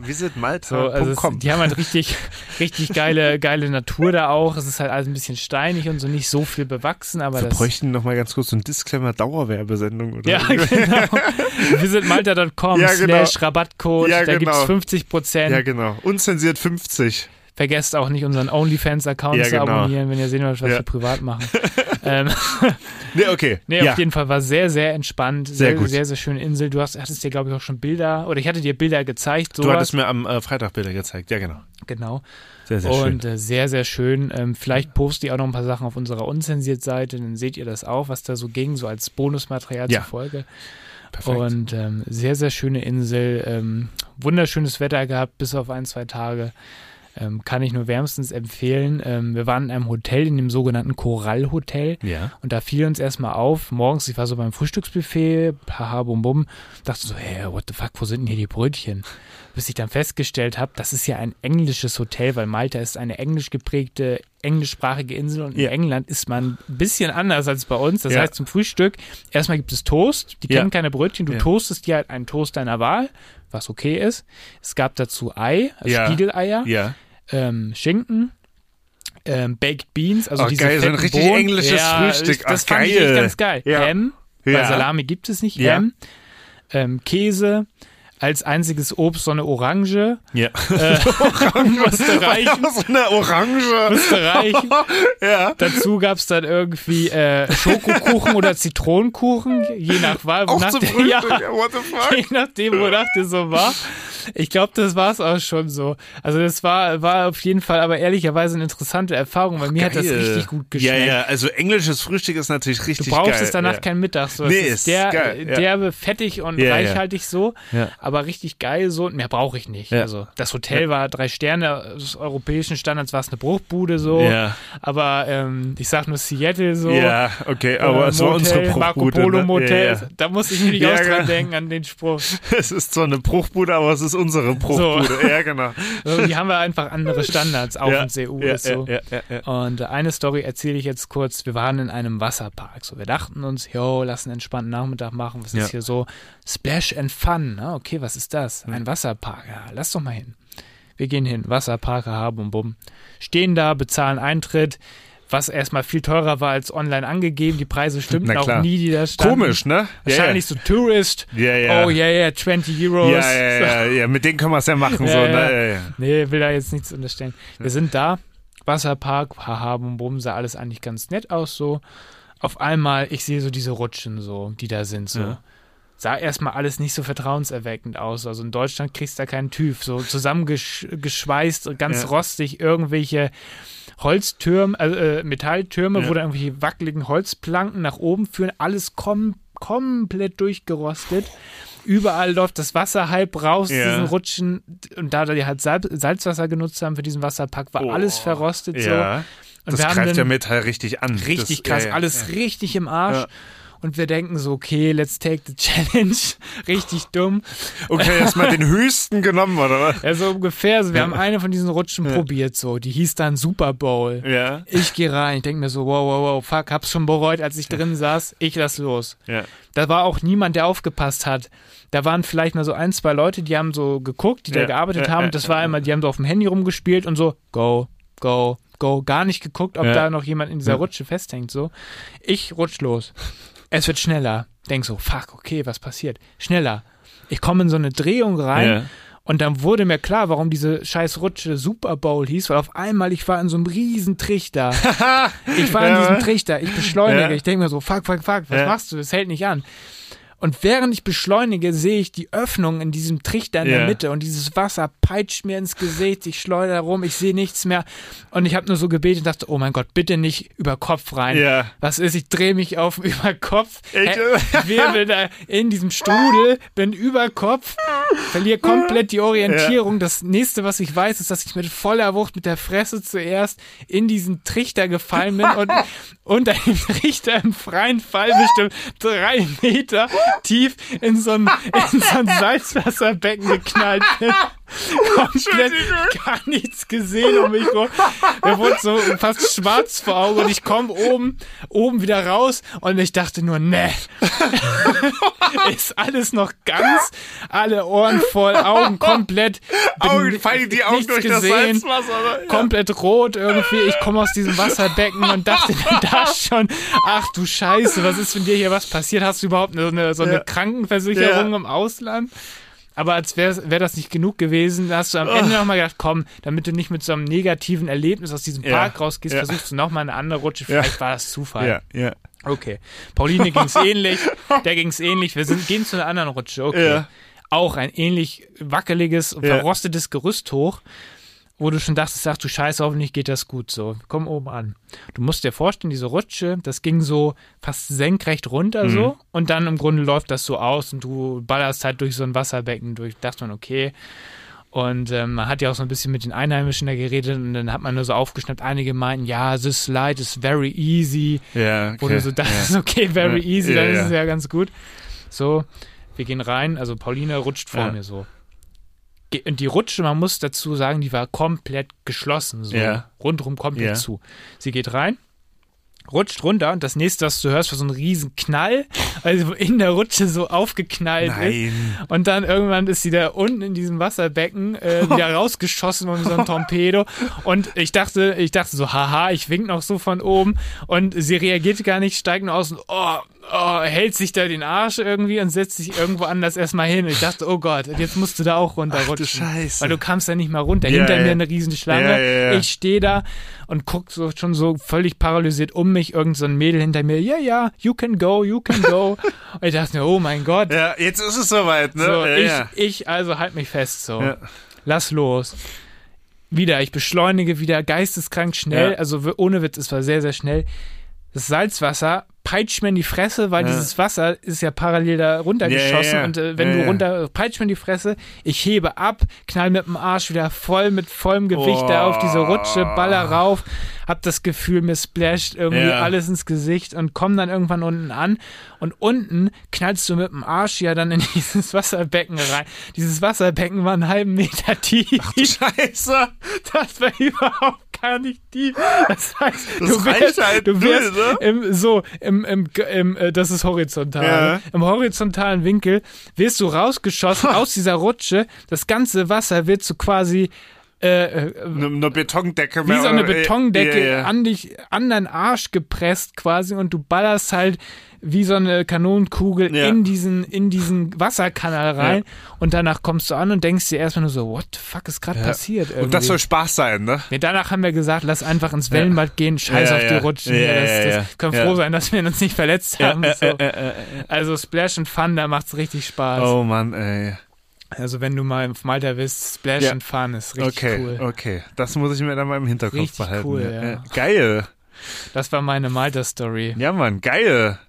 So, also es, die haben halt richtig, richtig geile, geile Natur da auch. Es ist halt alles ein bisschen steinig und so nicht so viel bewachsen, aber wir das. bräuchten noch mal ganz kurz so ein Disclaimer Dauerwerbesendung oder Ja, [laughs] genau. [laughs] Visitmalta.com Ja, genau. slash Rabattcode, Ja, da genau. gibt's 50 Prozent. Ja, genau. Unzensiert 50. Vergesst auch nicht, unseren OnlyFans-Account Ja, zu genau. abonnieren, wenn ihr sehen wollt, was Ja. wir privat machen. [laughs] ähm, [laughs] Nee, okay. nee, ja. auf jeden Fall war sehr, sehr entspannt. Sehr Sehr, gut. sehr, sehr schöne Insel. Du hast, hattest dir, glaube ich, auch schon Bilder, oder ich hatte dir Bilder gezeigt. Du Sowas. hattest mir am äh, Freitag Bilder gezeigt. Ja, genau. Genau. Sehr, sehr schön. und äh, sehr, sehr schön. Ähm, vielleicht poste ich auch noch ein paar Sachen auf unserer Unzensiert-Seite, dann seht ihr das auch, was da so ging, so als Bonusmaterial Ja. zur Folge. Perfekt. Und ähm, sehr, sehr schöne Insel. Ähm, wunderschönes Wetter gehabt, bis auf ein, zwei Tage. Ähm, kann ich nur wärmstens empfehlen. Ähm, wir waren in einem Hotel, in dem sogenannten Korallhotel. ja. Und da fiel uns erstmal auf, morgens, ich war so beim Frühstücksbuffet, haha, bum, bum, dachte so, hey, what the fuck, wo sind denn hier die Brötchen? Bis ich dann festgestellt habe, das ist ja ein englisches Hotel, weil Malta ist eine englisch geprägte, englischsprachige Insel und in Ja. England ist man ein bisschen anders als bei uns. Das Ja. heißt, zum Frühstück, erstmal gibt es Toast, die Ja. kennen keine Brötchen, du toastest dir halt einen Toast deiner Wahl, was okay ist. Es gab dazu Ei, also. Spiegeleier, ähm, Schinken, ähm, Baked Beans, also Oh, diese geil, so ein richtig Bohnen. englisches Frühstück. Ich, das Ach, fand ich geil. echt ganz geil. Ja. Ham, weil Salami gibt es nicht. Ham, ähm, Käse, als einziges Obst so eine Orange. Ja. Äh, [laughs] musste reichen. [laughs] so eine Orange. Musste reichen. [laughs] ja. Dazu gab es dann irgendwie äh, Schokokuchen oder Zitronenkuchen, je nach Wahl. Auch wonach zum der- Frühstück. Ja. What the fuck? je nachdem, wonach der so war. Ich glaube, das war es auch schon so. Also das war, war auf jeden Fall aber ehrlicherweise eine interessante Erfahrung, weil mir hat das Geil. richtig gut geschmeckt. Ja, ja, also englisches Frühstück ist natürlich richtig Du brauchst geil. es danach ja. kein Mittag. So. Nee, es ist der, geil, ja. derbe, fettig und Ja, reichhaltig so, aber richtig geil so. Mehr brauche ich nicht. Also das Hotel war drei Sterne, des europäischen Standards war es eine Bruchbude so. Ja. Aber ähm, ich sag nur Seattle so. Ja, okay, äh, aber es war Motel, unsere Marco Bruchbude. Polo ne? Motel. Ja, ja. Da muss ich mir nicht Ja, auch dran genau. denken an den Spruch. [laughs] Es ist zwar eine Bruchbude, aber es ist unsere Bruchbude. Ja, genau. So, die haben wir einfach andere Standards auf ja. uns EU ja, so. Und eine Story erzähle ich jetzt kurz. Wir waren in einem Wasserpark. So, wir dachten uns, yo, lass einen entspannten Nachmittag machen. Was ist hier so? Splash and Fun. Na, okay, was ist das? Ein Wasserpark. Ja, lass doch mal hin. Wir gehen hin. Wasserpark, haha, bum, bum. Stehen da, bezahlen Eintritt. Was erstmal viel teurer war als online angegeben. Die Preise stimmten auch nie, die da standen. Komisch, ne? Wahrscheinlich so Tourist. Ja, ja. Oh, yeah, yeah, 20 Euros. Ja, ja, ja, ja, mit denen können wir es ja machen. Ja, so, ja. Ne? ja, ja. Nee, will da jetzt nichts unterstellen. Wir sind da, Wasserpark, haha, bum, bum, sah alles eigentlich ganz nett aus so. Auf einmal, ich sehe so diese Rutschen so, die da sind so. Ja. Sah erstmal alles nicht so vertrauenserweckend aus. Also in Deutschland kriegst du da keinen TÜV. So zusammengeschweißt, ganz Ja. rostig, irgendwelche Holztürme, äh, äh, Metalltürme, Ja. wo da irgendwelche wackeligen Holzplanken nach oben führen. Alles kom komplett durchgerostet. Überall läuft das Wasser halb raus, Ja. diesen Rutschen. Und da die halt Salz Salzwasser genutzt haben für diesen Wasserpark, war Oh. alles verrostet so. Ja, Und das greift dann ja Metall richtig an. richtig das, krass, ja, ja. alles richtig im Arsch. Ja. Und wir denken so, okay, let's take the [laughs] challenge. richtig dumm. Okay, erstmal den [laughs] höchsten genommen, oder was? Ja, so ungefähr. Also wir haben eine von diesen Rutschen probiert, so. Die hieß dann Super Bowl. Ja. Ich gehe rein, ich denke mir so, wow, wow, wow, fuck, hab's schon bereut, als ich drin saß. Ich lass los. Ja. Da war auch niemand, der aufgepasst hat. Da waren vielleicht mal so ein, zwei Leute, die haben so geguckt, die da Ja, gearbeitet ja, haben. ja, Das war einmal, die haben so auf dem Handy rumgespielt und so, go, go, go. Gar nicht geguckt, ob Ja. da noch jemand in dieser Ja. Rutsche festhängt, so. Ich rutsch los. Es wird schneller. Denk so, fuck, okay, was passiert? Schneller. Ich komme in so eine Drehung rein. Ja. Und dann wurde mir klar, warum diese scheiß Rutsche Super Bowl hieß, weil auf einmal ich war in so einem riesen Trichter. [laughs] ich war in diesem Trichter, ich beschleunige, Ja. ich denke mir so, fuck, fuck, fuck, was Ja. machst du? Das hält nicht an. Und während ich beschleunige, sehe ich die Öffnung in diesem Trichter in Ja. der Mitte und dieses Wasser peitscht mir ins Gesicht, ich schleudere rum, ich sehe nichts mehr. Und ich habe nur so gebetet und dachte, oh mein Gott, bitte nicht über Kopf rein. Ja. Was ist, ich drehe mich auf [laughs] über Kopf, wirbel da in diesem Strudel, bin über Kopf, verliere komplett die Orientierung. Das nächste, was ich weiß, ist, dass ich mit voller Wucht mit der Fresse zuerst in diesen Trichter gefallen bin und [laughs] unter dem Trichter im freien Fall bestimmt drei Meter tief in so ein, in so ein Salzwasserbecken geknallt bin. Komplett gar nichts gesehen um mich rum. Mir wurde so fast schwarz vor Augen und ich komme oben, oben wieder raus und ich dachte nur, ne. [laughs] ist alles noch ganz, alle Ohren voll, Augen komplett. Augen, fallen die Augen durch das gesehen, Salzwasser, oder? Ja. Komplett rot irgendwie. Ich komme aus diesem Wasserbecken und dachte [laughs] da schon, ach du Scheiße, was ist, wenn dir hier was passiert? Hast du überhaupt so eine, so eine Ja. Krankenversicherung Ja. im Ausland? Aber als wäre wär das nicht genug gewesen, hast du am Ende nochmal gedacht, komm, damit du nicht mit so einem negativen Erlebnis aus diesem Ja. Park rausgehst, Ja. versuchst du nochmal eine andere Rutsche. Ja. Vielleicht war das Zufall. Ja, ja. Okay. Pauline ging's ähnlich, der ging's ähnlich. Wir sind, gehen zu einer anderen Rutsche. Okay. Ja. Auch ein ähnlich wackeliges, Ja. verrostetes Gerüst hoch, wo du schon dachtest, ach du Scheiße, hoffentlich geht das gut so. Komm oben an. Du musst dir vorstellen, diese Rutsche, das ging so fast senkrecht runter Mhm. so und dann im Grunde läuft das so aus und du ballerst halt durch so ein Wasserbecken durch. Dachte man, okay. Und ähm, man hat ja auch so ein bisschen mit den Einheimischen da geredet und dann hat man nur so aufgeschnappt, einige meinten, ja, this slide is very easy. Ja, Wo okay. du so dachtest, okay, very Ja. easy, Ja, dann ist es ja ganz gut. So, wir gehen rein, also Pauline rutscht vor mir so. Und die Rutsche, man muss dazu sagen, die war komplett geschlossen, so Ja. rundherum komplett Ja. zu. Sie geht rein, rutscht runter und das nächste, was du hörst, war so ein riesen Knall, also in der Rutsche so aufgeknallt ist. Nein. Und dann irgendwann ist sie da unten in diesem Wasserbecken äh, wieder [laughs] rausgeschossen wie so ein Torpedo. Und ich dachte, ich dachte so, haha, ich wink noch so von oben. Und sie reagiert gar nicht, steigt nur aus und oh, oh, hält sich da den Arsch irgendwie und setzt sich irgendwo anders erstmal hin. Und ich dachte, oh Gott, jetzt musst du da auch runterrutschen. Scheiße. Weil du kamst ja nicht mal runter. Ja, Hinter ja. mir eine riesen Schlange. Ja. Ich stehe da und guck so schon so völlig paralysiert um mich. Irgend so ein Mädel hinter mir. Ja, ja, you can go, you can go. und [laughs] ich dachte mir, oh mein Gott. Ja, jetzt ist es soweit, ne? So, ja, ich, ich also halt mich fest so. Ja. Lass los. Wieder, ich beschleunige wieder geisteskrank schnell. Also ohne Witz, es war sehr, sehr schnell. Das Salzwasser peitscht mir in die Fresse, weil Ja. dieses Wasser ist ja parallel da runtergeschossen Ja, ja, und äh, wenn du runter peitscht mir in die Fresse, ich hebe ab, knall mit dem Arsch wieder voll mit vollem Gewicht da auf diese Rutsche, baller rauf, hab das Gefühl, mir splasht irgendwie Ja. alles ins Gesicht und komm dann irgendwann unten an und unten knallst du mit dem Arsch ja dann in [laughs] dieses Wasserbecken rein. Dieses Wasserbecken war einen halben Meter tief. Scheiße. Das war überhaupt gar nicht tief. Das heißt, Das du wärst, halt du wärst null, im, so, im, im, im, äh, das ist horizontal. Ja. Im horizontalen Winkel wirst du rausgeschossen [laughs] aus dieser Rutsche. Das ganze Wasser wird so quasi äh, äh, Eine, eine Betondecke. wie so eine Betondecke Ja, ja. an dich, an deinen Arsch gepresst quasi und du ballerst halt wie so eine Kanonenkugel Ja. in diesen, in diesen Wasserkanal rein und danach kommst du an und denkst dir erstmal nur so, what the fuck ist gerade passiert irgendwie? Und das soll Spaß sein, ne? Danach haben wir gesagt, lass einfach ins Wellenbad gehen, scheiß auf die. Rutschen. Das, das. Können froh sein, dass wir uns nicht verletzt haben. Äh, so. äh. Also Splash and Fun, da macht's richtig Spaß. Oh Mann, ey. Also wenn du mal auf Malta bist, Splash Ja. and Fun ist richtig Okay, cool. okay. Das muss ich mir dann mal im Hinterkopf Richtig behalten. cool, ja. ja. Äh, Geil. Das war meine Malta-Story. Ja, Mann, geil.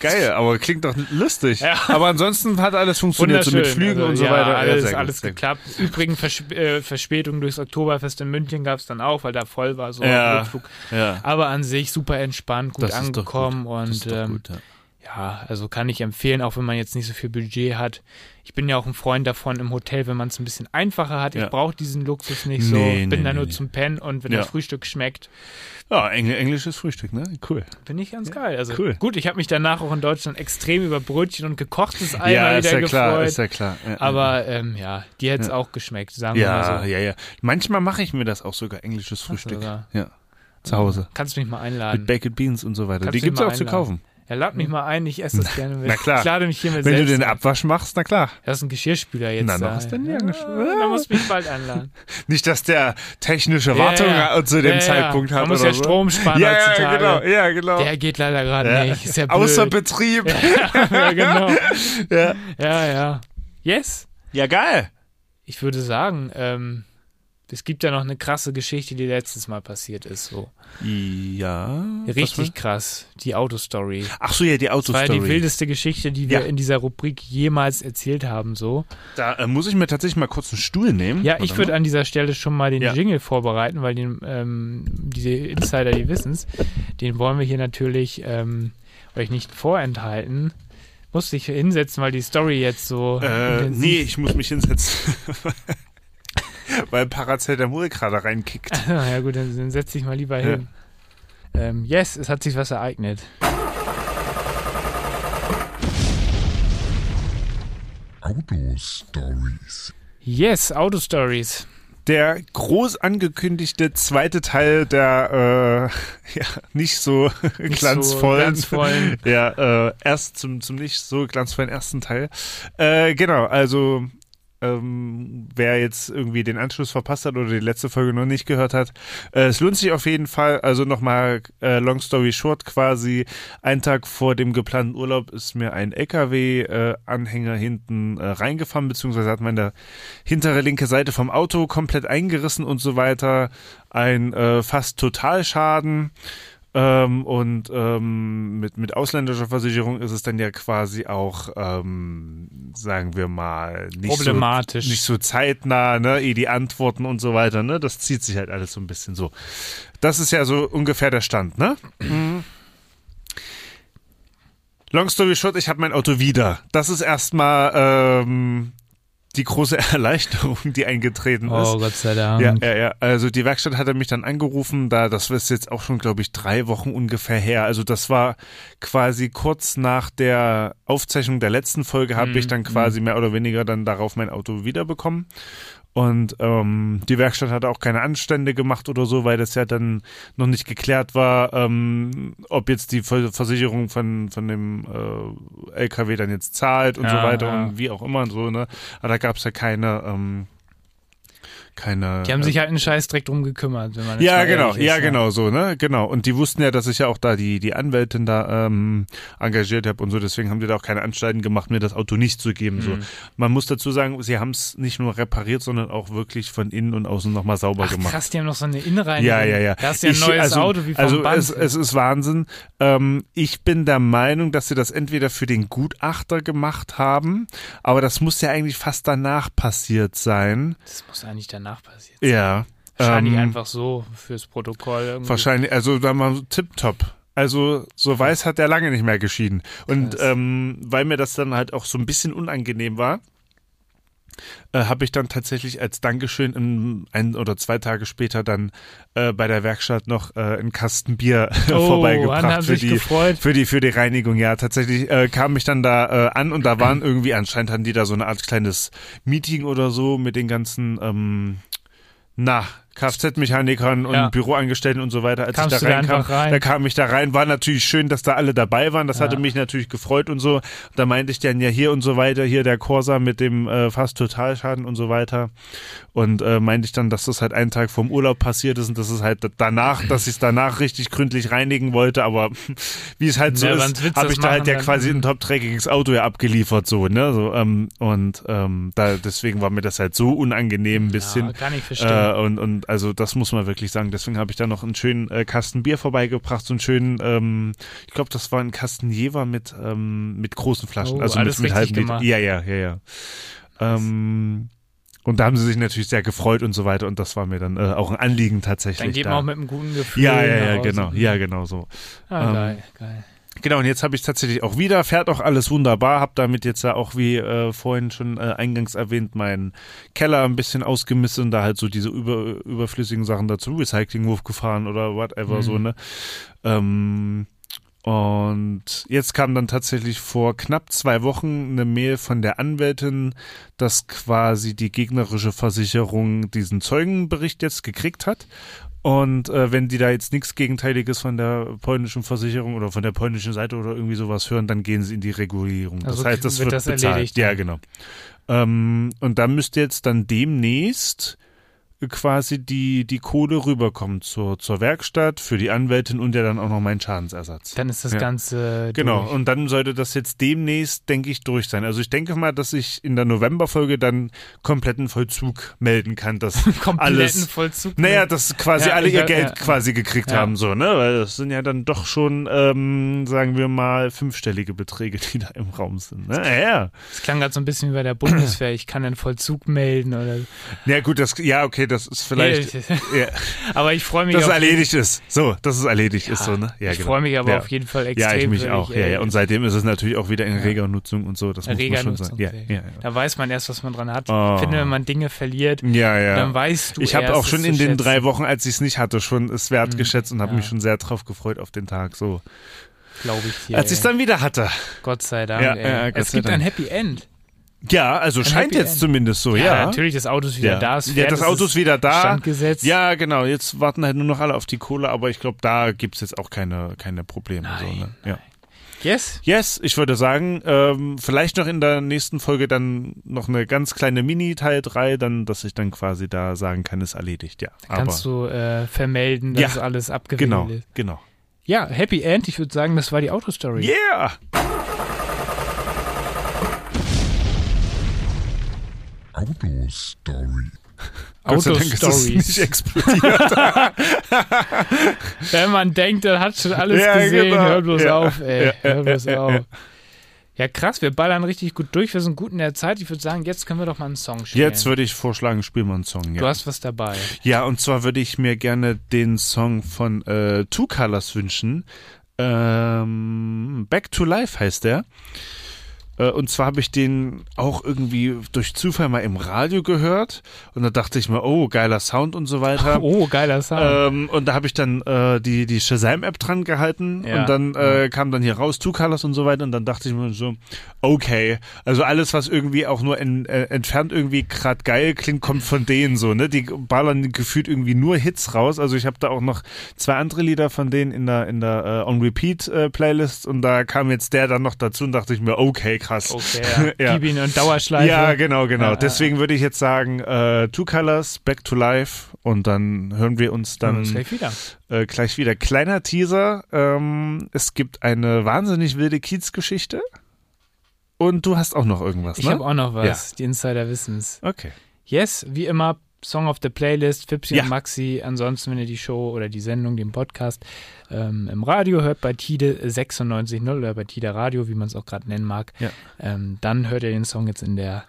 Geil, [laughs] aber klingt doch lustig. Ja. Aber ansonsten hat alles funktioniert, so mit Flügen also, und so ja, weiter. Alles, ja, gut, alles gut. geklappt. Übrigens Vers äh, Verspätung durchs Oktoberfest in München gab's dann auch, weil da voll war so Ja. ein Rückflug. Ja. Aber an sich super entspannt, gut Das angekommen gut. Das und ähm, gut, ja. ja, also kann ich empfehlen, auch wenn man jetzt nicht so viel Budget hat. Ich bin ja auch ein Freund davon im Hotel, wenn man es ein bisschen einfacher hat. Ja. Ich brauche diesen Luxus nicht so. Nee, bin nee, da nee, nur zum Pennen und wenn Ja. das Frühstück schmeckt, Ja, Engl englisches Frühstück, ne? Cool. bin ich ganz geil. Also Cool. gut, ich habe mich danach auch in Deutschland extrem über Brötchen und gekochtes Ei ja, ist ja klar, gefreut. ist ja klar. Ja, Aber ähm, ja, dir hätte es Ja. auch geschmeckt, sagen wir ja, mal so. ja, ja. Manchmal mache ich mir das auch sogar englisches Frühstück. sogar. Ja. Zu Hause. Kannst mich mal einladen. Mit Baked Beans und so weiter. Kannst Die gibt's mal auch zu einladen. kaufen. Ja, lad mich mal ein, ich esse das gerne mit. Na klar. Ich lade mich hiermit Wenn du selbst den ein. Abwasch machst, na klar. Das ist ein Geschirrspüler jetzt. Na, noch da. ist der ja, angeschlossen. Da muss mich bald einladen. [laughs] Nicht, dass der technische Wartung Ja, ja. zu dem Ja, ja. Zeitpunkt hat. Man muss oder ja so. Strom sparen ja, ja, heutzutage. genau, ja, genau. Der geht leider gerade Ja. nicht. Ist ja blöd. Außer Betrieb. [laughs] ja, genau. Ja. Ja, ja. Yes. ja, geil. Ich würde sagen, ähm, es gibt ja noch eine krasse Geschichte, die letztes Mal passiert ist. So. Ja. Richtig krass. Die Autostory. Ach so, ja, die Das war Autostory. ja die wildeste Geschichte, die wir Ja. in dieser Rubrik jemals erzählt haben. So. Da äh, muss ich mir tatsächlich mal kurz einen Stuhl nehmen. Ja, ich würde an dieser Stelle schon mal den Ja. Jingle vorbereiten, weil den, ähm, diese Insider, die wissen's, den wollen wir hier natürlich ähm, euch nicht vorenthalten. Musste ich hinsetzen, weil die Story jetzt so. Äh, nee, ich muss mich hinsetzen. [laughs] Weil Paracetamol gerade reinkickt. [laughs] ja gut, dann, dann setz dich mal lieber Ja. hin. Ähm, yes, es hat sich was ereignet. Autostories. Yes, Autostories. Der groß angekündigte zweite Teil der äh, [laughs] ja, nicht so [laughs] Nicht glanzvollen, So glanzvollen. ja, äh, erst zum, zum nicht so glanzvollen ersten Teil. Äh, genau, also ähm, wer jetzt irgendwie den Anschluss verpasst hat oder die letzte Folge noch nicht gehört hat, äh, es lohnt sich auf jeden Fall. Also nochmal äh, Long Story Short quasi. Ein Tag vor dem geplanten Urlaub ist mir ein LKW-Anhänger hinten äh, reingefahren, beziehungsweise hat meine hintere linke Seite vom Auto komplett eingerissen und so weiter. Ein äh, fast Totalschaden. Ähm, und ähm, mit, mit ausländischer Versicherung ist es dann ja quasi auch, ähm, sagen wir mal, nicht Problematisch. So, nicht so zeitnah, ne, eh die Antworten und so weiter, ne? Das zieht sich halt alles so ein bisschen so. Das ist ja so ungefähr der Stand, ne? Mhm. Long story short, ich habe mein Auto wieder. Das ist erstmal ähm, die große [laughs] Erleichterung, die eingetreten ist. Oh, Gott sei Dank. Ja, ja, ja. Also die Werkstatt hatte mich dann angerufen, da das ist jetzt auch schon, glaube ich, drei Wochen ungefähr her. Also das war quasi kurz nach der Aufzeichnung der letzten Folge, habe Mhm, ich dann quasi mehr oder weniger dann darauf mein Auto wiederbekommen. Und ähm, die Werkstatt hat auch keine Anstände gemacht oder so, weil das ja dann noch nicht geklärt war, ähm, ob jetzt die Ver- Versicherung von, von dem äh, LKW dann jetzt zahlt und so Ja, weiter ja. und wie auch immer und so, ne? Aber da gab es ja keine, ähm, keine. Die haben äh, sich halt einen Scheiß direkt drum gekümmert, wenn man ja, genau, ist, ja, genau, so, ne, genau. Und die wussten ja, dass ich ja auch da die, die Anwältin da ähm, engagiert habe und so, deswegen haben die da auch keine Anstalten gemacht, mir das Auto nicht zu geben. So. Mhm. Man muss dazu sagen, sie haben es nicht nur repariert, sondern auch wirklich von innen und außen nochmal sauber Ach, gemacht. krass, die haben noch so eine Innenreinigung. Ja, ja, ja. Da hast du ja ein Ich- neues also, Auto wie vom Also Band. es, es ist Wahnsinn. Ähm, ich bin der Meinung, dass sie das entweder für den Gutachter gemacht haben, aber das muss ja eigentlich fast danach passiert sein. das muss eigentlich danach passieren. Ja. Wahrscheinlich ähm, einfach so fürs Protokoll. Irgendwie. Wahrscheinlich, also da mal so tipptopp. Also so weiß hat er lange nicht mehr geschieden. Und ähm, weil mir das dann halt auch so ein bisschen unangenehm war, äh, habe ich dann tatsächlich als Dankeschön im, ein oder zwei Tage später dann äh, bei der Werkstatt noch äh, einen Kasten Bier Oh, vorbeigebracht für die gefreut. für die für die Reinigung. Ja, tatsächlich äh, kam ich dann da äh, an und da waren [clears throat] irgendwie anscheinend hatten die da so eine Art kleines Meeting oder so mit den ganzen ähm, na Kfz-Mechanikern und Ja. Büroangestellten und so weiter. Als Kamst ich da da reinkam, einfach rein? da kam ich da rein. War natürlich schön, dass da alle dabei waren. Das Ja. hatte mich natürlich gefreut und so. Da meinte ich dann ja hier und so weiter, hier der Corsa mit dem äh, fast Totalschaden und so weiter. Und äh, meinte ich dann, dass das halt einen Tag vorm Urlaub passiert ist und dass es halt danach, dass ich es danach richtig gründlich reinigen wollte. Aber [laughs] wie es halt so Ja, ist, habe ich da halt ja quasi ein topträgiges Auto ja abgeliefert so, ne? So, ähm, und ähm, da deswegen war mir das halt so unangenehm ein bisschen. Kann ich verstehen. Äh, und, und also das muss man wirklich sagen. Deswegen habe ich da noch einen schönen äh, Kasten Bier vorbeigebracht, so einen schönen, ähm, ich glaube, das war ein Kasten Jever mit, ähm, mit großen Flaschen. Oh, also mit, mit halben Liter. Ja, ja, ja, ja. Ähm, und da haben sie sich natürlich sehr gefreut und so weiter. Und das war mir dann äh, auch ein Anliegen tatsächlich. Dann geht da. man auch mit einem guten Gefühl. ja, ja, ja, genau. Ja, genau so. Ah, Ähm, geil, geil. Genau, und jetzt habe ich tatsächlich auch wieder, fährt auch alles wunderbar, habe damit jetzt ja auch, wie äh, vorhin schon äh, eingangs erwähnt, meinen Keller ein bisschen ausgemistet und da halt so diese über, überflüssigen Sachen dazu, Recyclingwurf gefahren oder whatever Mhm. so, ne? Ähm, und jetzt kam dann tatsächlich vor knapp zwei Wochen eine Mail von der Anwältin, dass quasi die gegnerische Versicherung diesen Zeugenbericht jetzt gekriegt hat. Und äh, wenn die da jetzt nichts Gegenteiliges von der polnischen Versicherung oder von der polnischen Seite oder irgendwie sowas hören, dann gehen sie in die Regulierung. Also das heißt, das wird wird, das bezahlt. erledigt Ja, genau. Ähm, und da müsste jetzt dann demnächst quasi die, die Kohle rüberkommen zur, zur Werkstatt, für die Anwältin und ja dann auch noch mein Schadensersatz. Dann ist das Ja. Ganze Genau, durch. und dann sollte das jetzt demnächst, denke ich, durch sein. Also ich denke mal, dass ich in der Novemberfolge dann kompletten Vollzug melden kann, dass [laughs] kompletten alles. Vollzug. Naja, dass quasi Ja, alle ihr weiß, Geld ja. quasi gekriegt Ja. haben, so, ne? Weil das sind ja dann doch schon, ähm, sagen wir mal, fünfstellige Beträge, die da im Raum sind. Ne? Ja, ja. das klang gerade so ein bisschen wie bei der Bundeswehr. Ich kann den Vollzug melden oder. Ja, gut, das, ja, okay, das ist vielleicht. [laughs] Ja, aber ich freue mich dass es erledigt ist. So, dass es erledigt Ja, ist, so, ne? Ja, ich genau. freue mich aber auf jeden Fall extrem. Ja, ich mich auch. ich, ja, ja. Und seitdem ist es natürlich auch wieder in reger Nutzung und so. Das muss man schon sagen. Ja, ja. Da weiß man erst, was man dran hat. Oh. Ich finde, wenn man Dinge verliert, Ja, ja. dann weißt du ich habe auch schon in den schätzen. drei Wochen, als ich es nicht hatte, schon es wertgeschätzt und habe mich schon sehr drauf gefreut auf den Tag. So, glaube ich dir. als ich es dann wieder hatte. Gott sei Dank. Ja, ja, Gott es sei gibt Dank. ein Happy End. Ja, also Ein scheint jetzt End. zumindest so. Ja, natürlich, das Auto ist wieder ja. da. Es ja, das es Auto ist wieder da. Standgesetzt. Ja, genau. Jetzt warten halt nur noch alle auf die Kohle, aber ich glaube, da gibt's jetzt auch keine keine Probleme. so, Nein, ne? Ja. Yes? Yes, ich würde sagen, ähm, vielleicht noch in der nächsten Folge dann noch eine ganz kleine Mini-Teil 3, dann, dass ich dann quasi da sagen kann, ist erledigt, ja. Kannst du äh, vermelden, dass Ja, alles abgewickelt genau, ist. genau. Ja, Happy End. Ich würde sagen, das war die Autostory. Yeah! Autostory. [laughs] Das nicht explodiert. [laughs] Wenn man denkt, dann hat schon alles Ja, gesehen. genau. Hör bloß Ja. auf, ey. Ja, Hör bloß auf. ja. Krass, wir ballern richtig gut durch. Wir sind gut in der Zeit. Ich würde sagen, jetzt können wir doch mal einen Song spielen. Jetzt würde ich vorschlagen, spielen wir einen Song. Du Ja, hast was dabei. ja und zwar würde ich mir gerne den Song von äh, Two Colors wünschen. Ähm, Back to Life heißt der. Äh, Und zwar habe ich den auch irgendwie durch Zufall mal im Radio gehört. Und da dachte ich mir, oh, geiler Sound und so weiter. [laughs] Oh, geiler Sound. Ähm, und da habe ich dann äh, die, die Shazam-App dran gehalten Ja. und dann äh, kam dann hier raus Two Colors und so weiter und dann dachte ich mir so, okay, also alles, was irgendwie auch nur in, äh, entfernt irgendwie grad geil klingt, kommt von denen so, ne? Die ballern gefühlt irgendwie nur Hits raus. Also ich habe da auch noch zwei andere Lieder von denen in der, in der äh, On-Repeat-Playlist und da kam jetzt der dann noch dazu und dachte ich mir, okay, krass. Okay, ja. [laughs] Ja. Gib ihn und Dauerschleife. Ja, genau, genau. Ja, Deswegen würde ich jetzt sagen, äh, Two Colors, Back to Life und dann hören wir uns Dann dann uns gleich wieder. äh, gleich wieder. Kleiner Teaser. Ähm, es gibt eine wahnsinnig wilde Kiez-Geschichte. Und du hast auch noch irgendwas, Ich ne? habe auch noch was. Die Insider wissen's. okay. Yes, wie immer, Song of the Playlist, Fipsi Ja. und Maxi. Ansonsten, wenn ihr die Show oder die Sendung, den Podcast ähm, im Radio hört, bei Tide 96.0 oder bei Tide Radio, wie man es auch gerade nennen mag, Ja. ähm, dann hört ihr den Song jetzt in der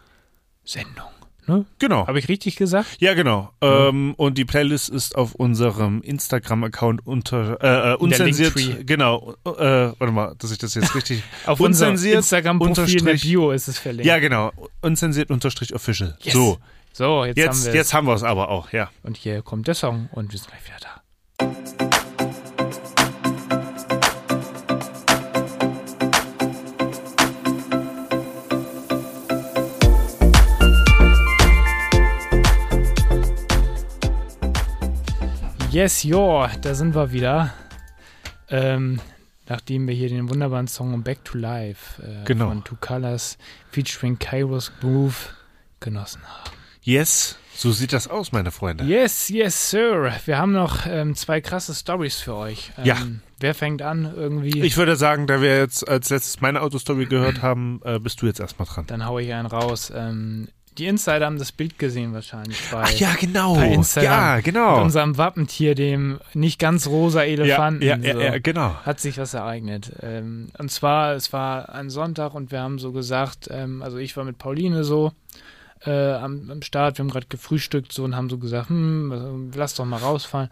Sendung. Ne? Genau. Habe ich richtig gesagt? Ja, genau. Ähm, und die Playlist ist auf unserem Instagram-Account unter äh, äh, unzensiert. Genau. Äh, warte mal, dass ich das jetzt richtig. [laughs] Auf unserem Instagram-Profil in der Bio ist es verlinkt. ja, genau. Unzensiert unterstrich official. Yes. So. So, jetzt, haben Jetzt, wir jetzt haben wir es aber auch, ja. Und hier kommt der Song und wir sind gleich wieder da. Yes, yo, da sind wir wieder. Ähm, nachdem wir hier den wunderbaren Song Back to Life äh, Genau. von Two Colors featuring Kairos Groove genossen haben. Yes. So sieht das aus, meine Freunde. Yes, yes, sir. Wir haben noch ähm, zwei krasse Stories für euch. Ähm, Ja. Wer fängt an irgendwie? Ich würde sagen, da wir jetzt als letztes meine Autostory gehört haben, äh, bist du jetzt erstmal dran. Dann haue ich einen raus. Ähm, die Insider haben das Bild gesehen wahrscheinlich bei, genau. bei Instagram. Ja, genau. mit unserem Wappentier, dem nicht ganz rosa Elefanten. Ja, ja, so. ja, ja, genau. Hat sich was ereignet. Ähm, und zwar, es war ein Sonntag und wir haben so gesagt, ähm, also ich war mit Pauline so äh, am, am Start, wir haben gerade gefrühstückt so und haben so gesagt, hm, lass doch mal rausfahren.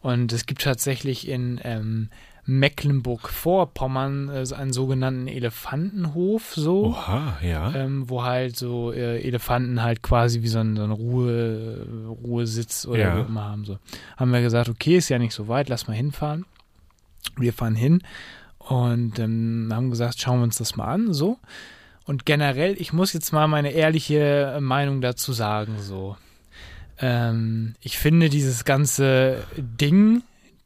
Und es gibt tatsächlich in ähm, Mecklenburg-Vorpommern äh, so einen sogenannten Elefantenhof so. Oha, ja. Ähm, wo halt so äh, Elefanten halt quasi wie so ein, so ein Ruhe, Ruhesitz oder Ja. wie auch immer haben. So. Haben wir gesagt, okay, ist ja nicht so weit, lass mal hinfahren. Wir fahren hin und ähm, haben gesagt, schauen wir uns das mal an, so. Und generell, ich muss jetzt mal meine ehrliche Meinung dazu sagen, so. Ähm, ich finde dieses ganze Ding,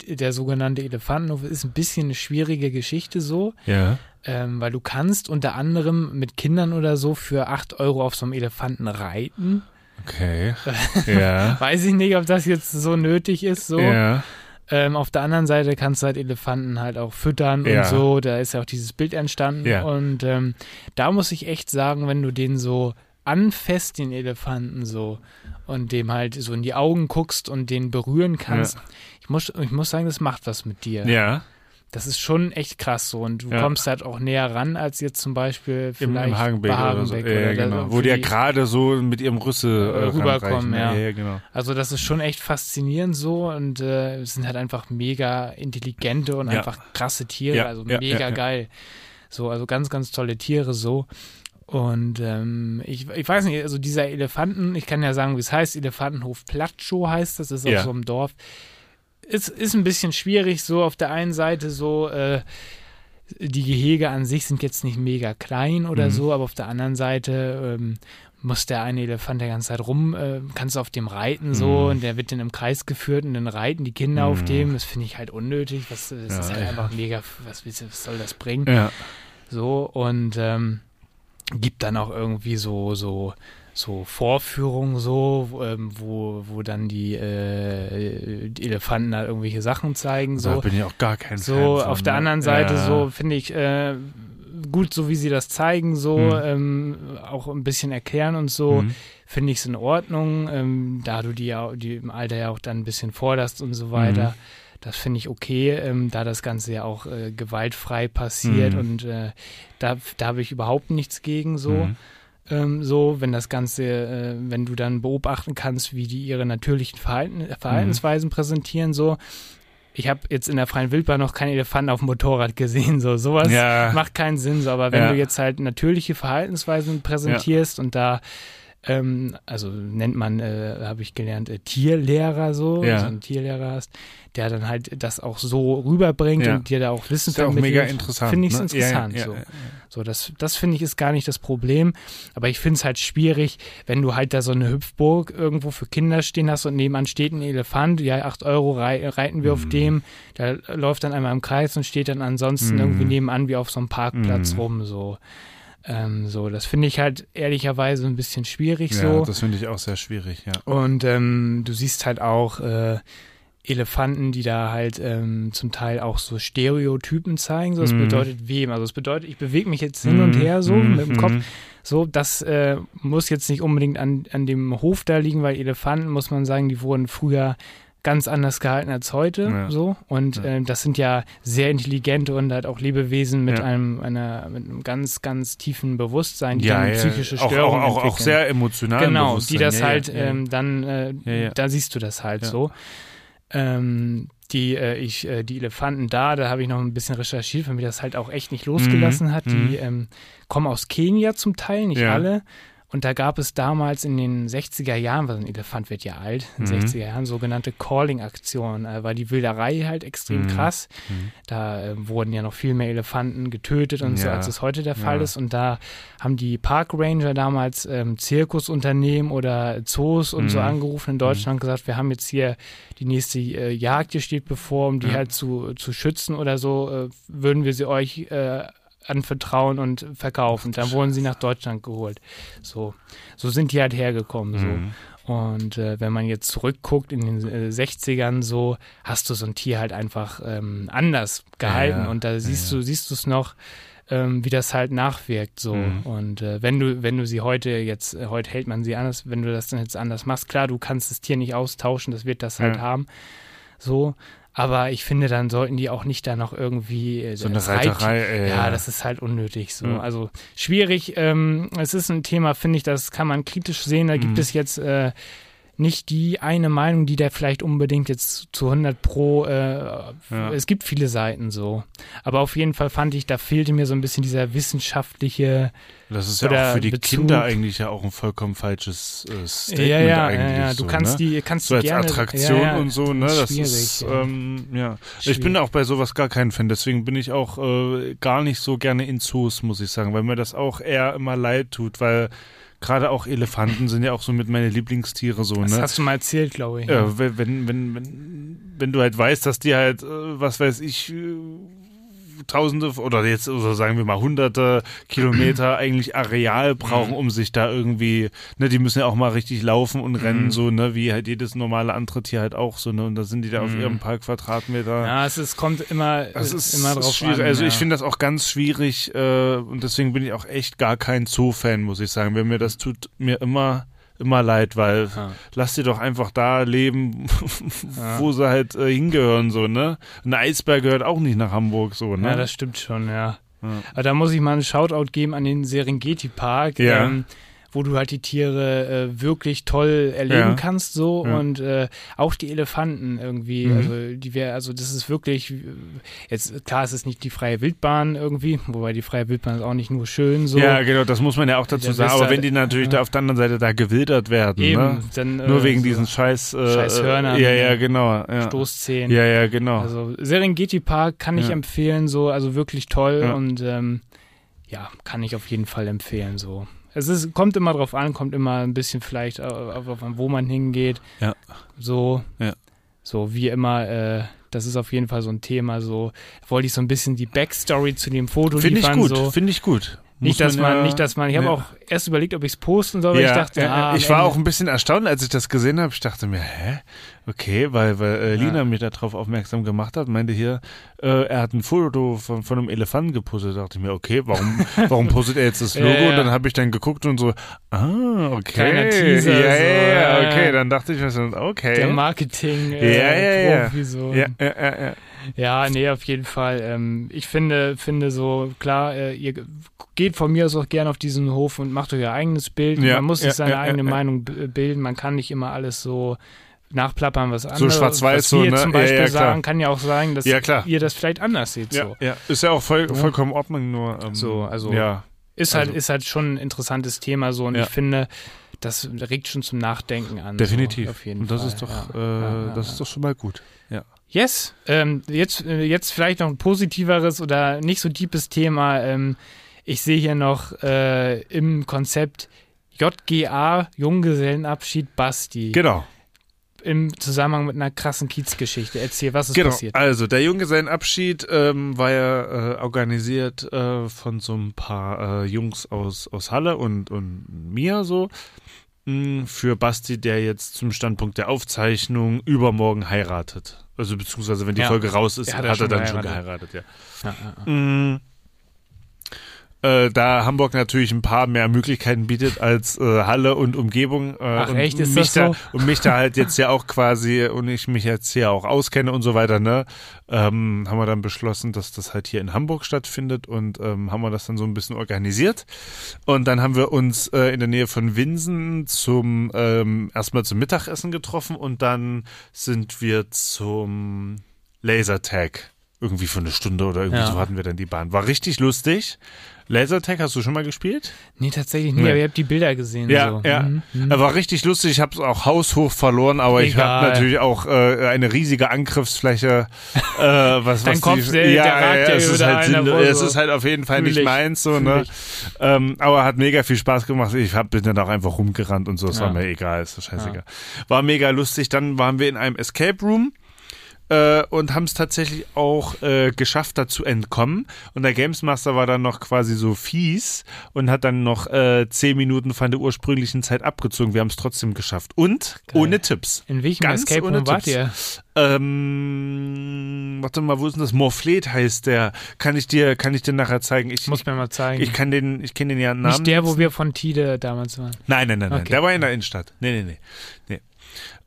der sogenannte Elefantenhof, ist ein bisschen eine schwierige Geschichte so ja. ähm, weil du kannst unter anderem mit Kindern oder so für 8 Euro auf so einem Elefanten reiten. Okay. [laughs] ja. Weiß ich nicht, ob das jetzt so nötig ist. So. Ja. Ähm, auf der anderen Seite kannst du halt Elefanten halt auch füttern Ja. und so. Da ist ja auch dieses Bild entstanden. Ja. Und ähm, da muss ich echt sagen, wenn du den so anfasst, den Elefanten so, und dem halt so in die Augen guckst und den berühren kannst, ich, muss, ich muss sagen, das macht was mit dir. Ja. Das ist schon echt krass so. Und du Ja. kommst halt auch näher ran, als jetzt zum Beispiel Im, vielleicht Im Hagenbeck, bei oder so. Hagenbeck Ja, oder da- genau. Wo die ja gerade so mit ihrem Rüssel äh, Rüberkommen, ranreichen. ja. ja, genau. Also das ist schon echt faszinierend so und äh, es sind halt einfach mega intelligente und Ja. einfach krasse Tiere, Ja, also ja, mega ja, ja. geil. So, also ganz, ganz tolle Tiere so. Und ähm, ich, ich weiß nicht, also dieser Elefanten, ich kann ja sagen, wie es heißt, Elefantenhof Platschow heißt das, ist Ja. so einem Dorf. Ist, ist ein bisschen schwierig, so auf der einen Seite so, äh, die Gehege an sich sind jetzt nicht mega klein oder Mhm. so, aber auf der anderen Seite ähm, muss der eine Elefant der ganze Zeit rum, äh, kannst du auf dem reiten so Mhm. und der wird dann im Kreis geführt und dann reiten die Kinder auf Mhm. dem. Das finde ich halt unnötig. Was, das Ja, ist halt ja. einfach mega, was, was soll das bringen? Ja. So und ähm, gibt dann auch irgendwie so, so, so Vorführungen so, wo, ähm, wo, wo dann die, äh, die Elefanten da irgendwelche Sachen zeigen. Da So, bin ich auch gar kein Fan so auf der ne? anderen Seite ja. so finde ich äh, gut, so wie sie das zeigen, so Mhm. ähm, auch ein bisschen erklären und so Mhm. finde ich es in Ordnung, ähm, da du die ja die im Alter ja auch dann ein bisschen forderst und so weiter. Mhm. Das finde ich okay, ähm, da das Ganze ja auch äh, gewaltfrei passiert und äh, da, da habe ich überhaupt nichts gegen so. Mhm. Ähm, so, wenn das Ganze, äh, wenn du dann beobachten kannst, wie die ihre natürlichen Verhalten, Verhaltensweisen präsentieren, so. Ich habe jetzt in der freien Wildbahn noch keinen Elefanten auf dem Motorrad gesehen, so sowas Ja. macht keinen Sinn, so. Aber wenn Ja. du jetzt halt natürliche Verhaltensweisen präsentierst und da ähm, also nennt man, äh, habe ich gelernt, äh, Tierlehrer so, Ja. also einen Tierlehrer hast, der dann halt das auch so rüberbringt Ja. und dir da auch Wissen Ist ja auch vermittelt. mega interessant. Finde ich ne? interessant. Ja, so. So, das, das finde ich ist gar nicht das Problem. Aber ich finde es halt schwierig, wenn du halt da so eine Hüpfburg irgendwo für Kinder stehen hast und nebenan steht ein Elefant, ja, 8 Euro rei reiten wir auf Mhm. dem, der läuft dann einmal im Kreis und steht dann ansonsten Mhm. irgendwie nebenan wie auf so einem Parkplatz Mhm. rum, so. Ähm, so, das finde ich halt ehrlicherweise ein bisschen schwierig Ja, so. das finde ich auch sehr schwierig, ja. Und ähm, du siehst halt auch äh, Elefanten, die da halt ähm, zum Teil auch so Stereotypen zeigen. So, das Mhm. bedeutet wem? Also es bedeutet, ich bewege mich jetzt hin und her so Mhm, mit dem Kopf. mhm. So, das äh, muss jetzt nicht unbedingt an, an dem Hof da liegen, weil Elefanten, muss man sagen, die wurden früher ganz anders gehalten als heute. Ja. So. Und Ja. äh, das sind ja sehr intelligente und halt auch Lebewesen mit Ja. einem, einer, mit einem ganz, ganz tiefen Bewusstsein, die dann psychische Störungen auch, auch, auch sehr emotional. Genau, die das halt. Ähm, dann, äh, da siehst du das halt so. Ähm, die, äh, ich, äh, die Elefanten da, da habe ich noch ein bisschen recherchiert, weil mir das halt auch echt nicht losgelassen hat. mhm. Die ähm, kommen aus Kenia zum Teil, nicht Ja. alle. Und da gab es damals in den 60er Jahren, weil ein Elefant wird ja alt, in den Mhm. 60er Jahren sogenannte Calling-Aktionen, äh, war die Wilderei halt extrem Mhm. krass. Mhm. Da äh, wurden ja noch viel mehr Elefanten getötet und so, Ja. als es heute der Fall Ja. ist. Und da haben die Park Ranger damals ähm, Zirkusunternehmen oder Zoos und so Mhm. angerufen in Deutschland und gesagt, wir haben jetzt hier die nächste äh, Jagd, die steht bevor, um die Ja. halt zu, zu schützen oder so, äh, würden wir sie euch äh, anvertrauen und verkaufen. Dann wurden sie nach Deutschland geholt. So, so sind die halt hergekommen. So. Mhm. Und äh, wenn man jetzt zurückguckt in den äh, 60ern so, hast du so ein Tier halt einfach ähm, anders gehalten ja. und da siehst ja. du siehst du es noch, ähm, wie das halt nachwirkt so. Mhm. Und äh, wenn du wenn du sie heute jetzt äh, heute hält man sie anders, wenn du das dann jetzt anders machst, klar, du kannst das Tier nicht austauschen, das wird das halt Ja. haben, so. Aber ich finde, dann sollten die auch nicht da noch irgendwie äh, So eine Reiterei, äh, ja, das ist halt unnötig so. Mhm. Also schwierig. Ähm, es ist ein Thema, finde ich, das kann man kritisch sehen. Da gibt Mhm. es jetzt äh, nicht die eine Meinung, die da vielleicht unbedingt jetzt zu 100 pro, äh, Ja. es gibt viele Seiten so. Aber auf jeden Fall fand ich, da fehlte mir so ein bisschen dieser wissenschaftliche, Das ist ja auch für die Bezug. Kinder eigentlich ja auch ein vollkommen falsches äh, Statement ja, ja, eigentlich. ja, ja, du so, kannst ne? die, kannst so als gerne, Attraktion und so, ne? Das ist, ja. ähm, ja. Ich Schwierig. bin auch bei sowas gar kein Fan, deswegen bin ich auch äh, gar nicht so gerne in Zoos, muss ich sagen, weil mir das auch eher immer leid tut, weil gerade auch Elefanten sind ja auch so mit meine Lieblingstiere so, das ne? hast du mal erzählt, glaube ich. Ja, wenn, wenn, wenn, wenn, wenn du halt weißt, dass die halt, äh, was weiß ich, äh, Tausende oder jetzt oder sagen wir mal Hunderte Kilometer [clears throat] eigentlich Areal brauchen, um sich da irgendwie, ne, die müssen ja auch mal richtig laufen und rennen, Mhm. so, ne, wie halt jedes normale andere Tier halt auch so, ne, und da sind die da auf Mhm. ihrem paar Quadratmeter. Ja, es ist, kommt immer, äh, ist, immer drauf schwierig. an. also ich ja. finde das auch ganz schwierig äh, und deswegen bin ich auch echt gar kein Zoo-Fan, muss ich sagen. Wenn mir das tut mir immer immer leid, weil Ja. lass die doch einfach da leben, [laughs] Ja. wo sie halt äh, hingehören, so, ne? Ein Eisberg gehört auch nicht nach Hamburg, so, ne? Ja, das stimmt schon, ja. Ja. Aber da muss ich mal einen Shoutout geben an den Serengeti Park, Ja. ähm, wo du halt die Tiere äh, wirklich toll erleben Ja. kannst so Ja. und äh, auch die Elefanten irgendwie, Mhm. also die wäre, also das ist wirklich jetzt klar, es ist nicht die freie Wildbahn irgendwie, wobei die freie Wildbahn ist auch nicht nur schön so. Ja, genau, das muss man ja auch dazu sagen. Aber wenn die natürlich da auf der anderen Seite da gewildert werden, Eben, ne? dann Nur äh, wegen so diesen scheiß, äh, Scheiß Hörnern, Ja, ja, genau. Ja, Stoßzähnen. ja, ja genau. Also Serengeti Park kann ich empfehlen, so, also wirklich toll und ähm, ja, kann ich auf jeden Fall empfehlen, so. Es ist, kommt immer drauf an, kommt immer ein bisschen vielleicht auf, auf, wo man hingeht. Ja. So. Ja. So, wie immer, äh, das ist auf jeden Fall so ein Thema, so. Wollte ich so ein bisschen die Backstory zu dem Foto Finde ich liefern, gut, so. finde ich gut. Nicht, dass man, ja- nicht, dass man, ich habe auch erst überlegt, ob ich es posten soll, weil ja, ich dachte, ja, ah, ich war auch ein bisschen erstaunt, als ich das gesehen habe. Ich dachte mir, hä? Okay, weil, weil äh, Lina Ja. mich darauf aufmerksam gemacht hat, meinte hier, äh, er hat ein Foto von, von einem Elefanten gepostet. Da dachte ich mir, okay, warum, [laughs] warum postet er jetzt das Logo? Ja, ja. Und dann habe ich dann geguckt und so, ah, okay. Kleiner Teaser, ja, so, ja, ja, ja. okay. Dann dachte ich mir so, okay. der Marketing Ja, ja, äh, ja. Profi, so. ja, ja, ja, ja. Ja, nee, auf jeden Fall. Ähm, ich finde, finde so, klar, äh, ihr geht von mir aus auch gerne auf diesen Hof und macht euch euer eigenes Bild. Ja, man muss sich ja, seine ja, eigene. Meinung bilden. Man kann nicht immer alles so nachplappern, was andere, schwarz-weiß was so, ne? zum Ja, Beispiel ja, klar. sagen, kann ja auch sein, dass Ja, klar. ihr das vielleicht anders seht. Ja, So. ja, ist ja auch voll, Ja. vollkommen in Ordnung, nur ähm, So, also- ja, Ist halt, Also- ist halt schon ein interessantes Thema so und Ja. ich finde, das regt schon zum Nachdenken an. definitiv. So, auf jeden Und das Fall. ist doch, ja. äh, Ja, ja, das ja. ist doch schon mal gut. Ja. Yes. Ähm, jetzt, äh, jetzt vielleicht noch ein positiveres oder nicht so deepes Thema. Ähm, ich sehe hier noch äh, im Konzept JGA, Junggesellenabschied Basti. Genau. Im Zusammenhang mit einer krassen Kiezgeschichte. Erzähl, was ist Genau, passiert? also der Junggesellenabschied ähm, war ja äh, organisiert äh, von so ein paar äh, Jungs aus, aus Halle und, und mir so. mh, Für Basti, der jetzt zum Standpunkt der Aufzeichnung übermorgen heiratet. Also beziehungsweise wenn die Ja. Folge raus ist, Er hat hat er, schon dann schon geheiratet. geheiratet, ja. Ja, ja, ja. Mm. Äh, da Hamburg natürlich ein paar mehr Möglichkeiten bietet als äh, Halle und Umgebung. Äh, Ach, und echt? Ist mich das da, so? Und mich da halt jetzt ja auch quasi, und ich mich jetzt hier auch auskenne und so weiter, ne, ähm, haben wir dann beschlossen, dass das halt hier in Hamburg stattfindet und ähm, haben wir das dann so ein bisschen organisiert. Und dann haben wir uns äh, in der Nähe von Winsen zum ähm, erstmal zum Mittagessen getroffen und dann sind wir zum Lasertag. Irgendwie für eine Stunde oder irgendwie Ja. so hatten wir dann die Bahn. War richtig lustig. Lasertag hast du schon mal gespielt? Nee, tatsächlich nie, Nee. aber ihr habt die Bilder gesehen. Ja, so. ja. Mhm, mhm. Er war richtig lustig. Ich habe es auch haushoch verloren, aber ich habe Egal. natürlich auch äh, eine riesige Angriffsfläche. Äh, [laughs] was, Dein was Kopf, der- der ragt ja es ist halt, vor, es ist halt auf jeden Fall Fühl nicht ich, meins so, fühl ne? Ähm, aber hat mega viel Spaß gemacht. Ich hab, bin dann auch einfach rumgerannt und so. Es Ja. war mir egal, ist doch scheißegal. War mega lustig. Dann waren wir in einem Escape Room äh, und haben es tatsächlich auch äh, geschafft, da zu entkommen. Und der Games Master war dann noch quasi so fies und hat dann noch äh, zehn Minuten von der ursprünglichen Zeit abgezogen. Wir haben es trotzdem geschafft. Und Geil. ohne Tipps. In welchem Ganz Escape ohne Room wart Tipps. ihr? Ähm, warte mal, wo ist denn das? Morflet heißt der. Kann ich dir, kann ich dir nachher zeigen? Ich, Muss mir mal zeigen. ich kann den, ich kenne den ja Namen. nicht der, wo wir von Tide damals waren. Nein, nein, nein, nein. Okay. Der war in der Innenstadt. Nee, nee, nee. nee.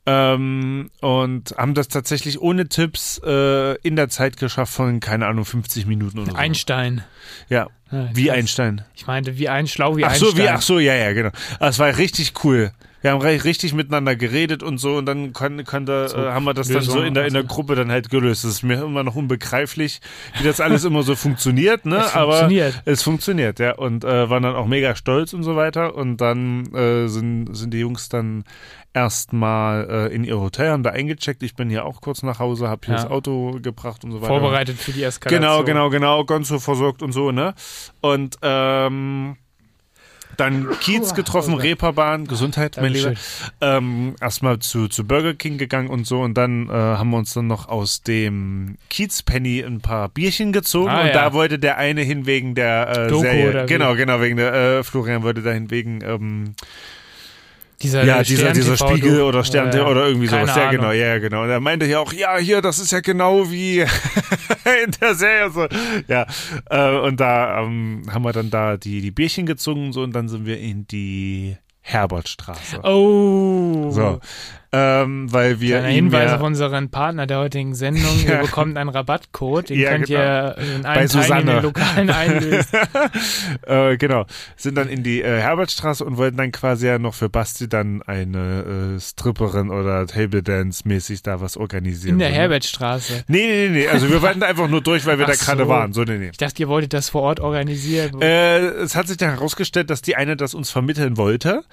Ähm, und haben das tatsächlich ohne Tipps äh, in der Zeit geschafft von, keine Ahnung, 50 Minuten oder so. Einstein. Ja, Ja, wie. Einstein. Ich meinte, wie ein Schlau wie Ach Einstein. so, wie, ach so, ja, ja, genau. Das war richtig cool. Wir haben richtig miteinander geredet und so und dann kann, kann da, So äh, haben wir das dann so in der, in der. Gruppe dann halt gelöst. Das ist mir immer noch unbegreiflich, wie das alles immer so funktioniert, ne? Es Aber funktioniert. es funktioniert, ja. Und äh, waren dann auch mega stolz und so weiter. Und dann äh, sind, sind die Jungs dann erstmal äh, in ihr Hotel, haben da eingecheckt. Ich bin hier auch kurz nach Hause, habe hier Ja. das Auto gebracht und so weiter. Vorbereitet für die Eskalation. Genau, genau, genau, ganz so versorgt und so, ne? Und ähm, dann Kiez getroffen, Oh. Reeperbahn, Gesundheit, mein Lieber. Dankeschön. Ähm, erstmal zu, zu Burger King gegangen und so und dann äh, haben wir uns dann noch aus dem Kiez Penny ein paar Bierchen gezogen Ah, und ja. da wollte der eine hin wegen der äh, Doku Serie. wie? genau, genau, wegen der äh, Florian wollte dahin wegen ähm, Dieser ja, dieser, dieser Spiegel oder Stern Äh, oder irgendwie sowas. Ja, genau, ja, ja, genau. Und er meinte ja auch, ja, hier, das ist ja genau wie [laughs] in der Serie. So. Ja, äh, und da ähm, haben wir dann da die, die Bierchen gezogen und so und dann sind wir in die Herbertstraße. Oh. So. Ähm, weil wir Kleiner Hinweis auf unseren Partner der heutigen Sendung. [laughs] Ihr bekommt einen Rabattcode. Den Ja, könnt genau. ihr in Bei allen Susanne. teilnehmenden Lokalen einlösen. [laughs] äh, genau, sind dann in die äh, Herbertstraße und wollten dann quasi ja noch für Basti dann eine äh, Stripperin oder Table Dance mäßig da was organisieren. In der ne? Herbertstraße. Nee, nee, nee, nee, also wir [laughs] wollten einfach nur durch, weil wir Ach da gerade so. waren. So, nee, nee. Ich dachte, ihr wolltet das vor Ort organisieren. Äh, es hat sich dann herausgestellt, dass die eine das uns vermitteln wollte.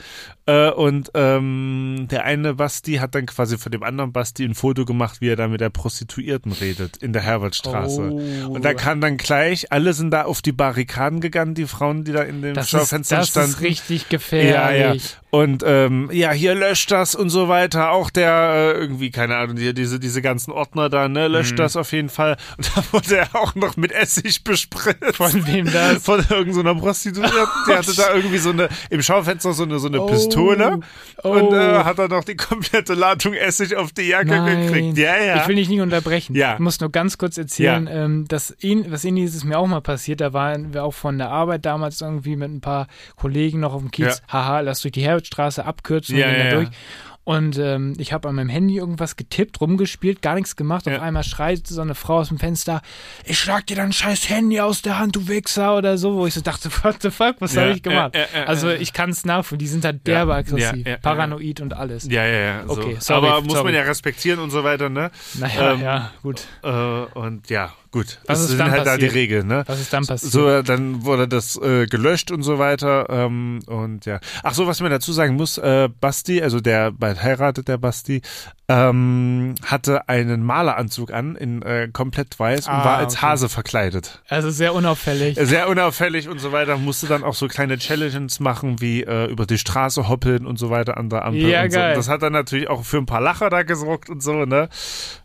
Äh, und ähm, der eine Basti hat dann quasi von dem anderen Basti ein Foto gemacht, wie er da mit der Prostituierten redet in der Herbertstraße. Oh. Und da kam dann gleich, alle sind da auf die Barrikaden gegangen, die Frauen, die da in den das ist, Schaufenstern das standen. ist richtig ja, gefährlich. ja. Und ähm, ja, hier löscht das und so weiter. Auch der äh, irgendwie, keine Ahnung, hier diese, diese ganzen Ordner da, ne, löscht Mhm. das auf jeden Fall. [laughs] Und da wurde er auch noch mit Essig bespritzt. Von wem das? Von irgendeiner Prostituierten. Die hatte da irgendwie so eine, im Schaufenster so eine, so eine Oh. Pistole. Oh. Und äh, hat dann noch die komplette Ladung Essig auf die Jacke Nein. gekriegt. Ja, ja. Ich will dich nicht unterbrechen. Ja. Ich muss nur ganz kurz erzählen, ähm, dass ihn, was ähnliches ist mir auch mal passiert. Da waren wir auch von der Arbeit damals irgendwie mit ein paar Kollegen noch auf dem Kiez. Haha, lass durch die Herbertstraße abkürzen Ja, und gehen ja, da ja. Und ähm, ich habe an meinem Handy irgendwas getippt, rumgespielt, gar nichts gemacht. Auf Ja. einmal schreit so eine Frau aus dem Fenster, ich schlag dir dein scheiß Handy aus der Hand, du Wichser oder so, wo ich so dachte, [laughs] what the fuck, was Ja, habe ich gemacht? äh, äh, äh, also ich kann es nachvollziehen, die sind halt derbe aggressiv, paranoid und alles. ja, ja, ja. So. Okay, sorry, Aber muss sorry. man ja respektieren und so weiter, ne? Naja, Ähm, ja, gut. Äh, und ja, gut. Was das ist sind dann halt da die? Regeln, ne? Was ist dann passiert? So, dann wurde das äh, gelöscht und so weiter. Ähm, und ja. Ach so, was man dazu sagen muss, äh, Basti, also der bald heiratet, der Basti, ähm, hatte einen Maleranzug an, in äh, komplett weiß und Ah, war als okay. Hase verkleidet. Also sehr unauffällig. Sehr unauffällig und so weiter. Musste dann auch so kleine Challenges machen, wie äh, über die Straße hoppeln und so weiter an der Ampel. Ja, und so. geil. Das hat dann natürlich auch für ein paar Lacher da gesorgt und so, ne?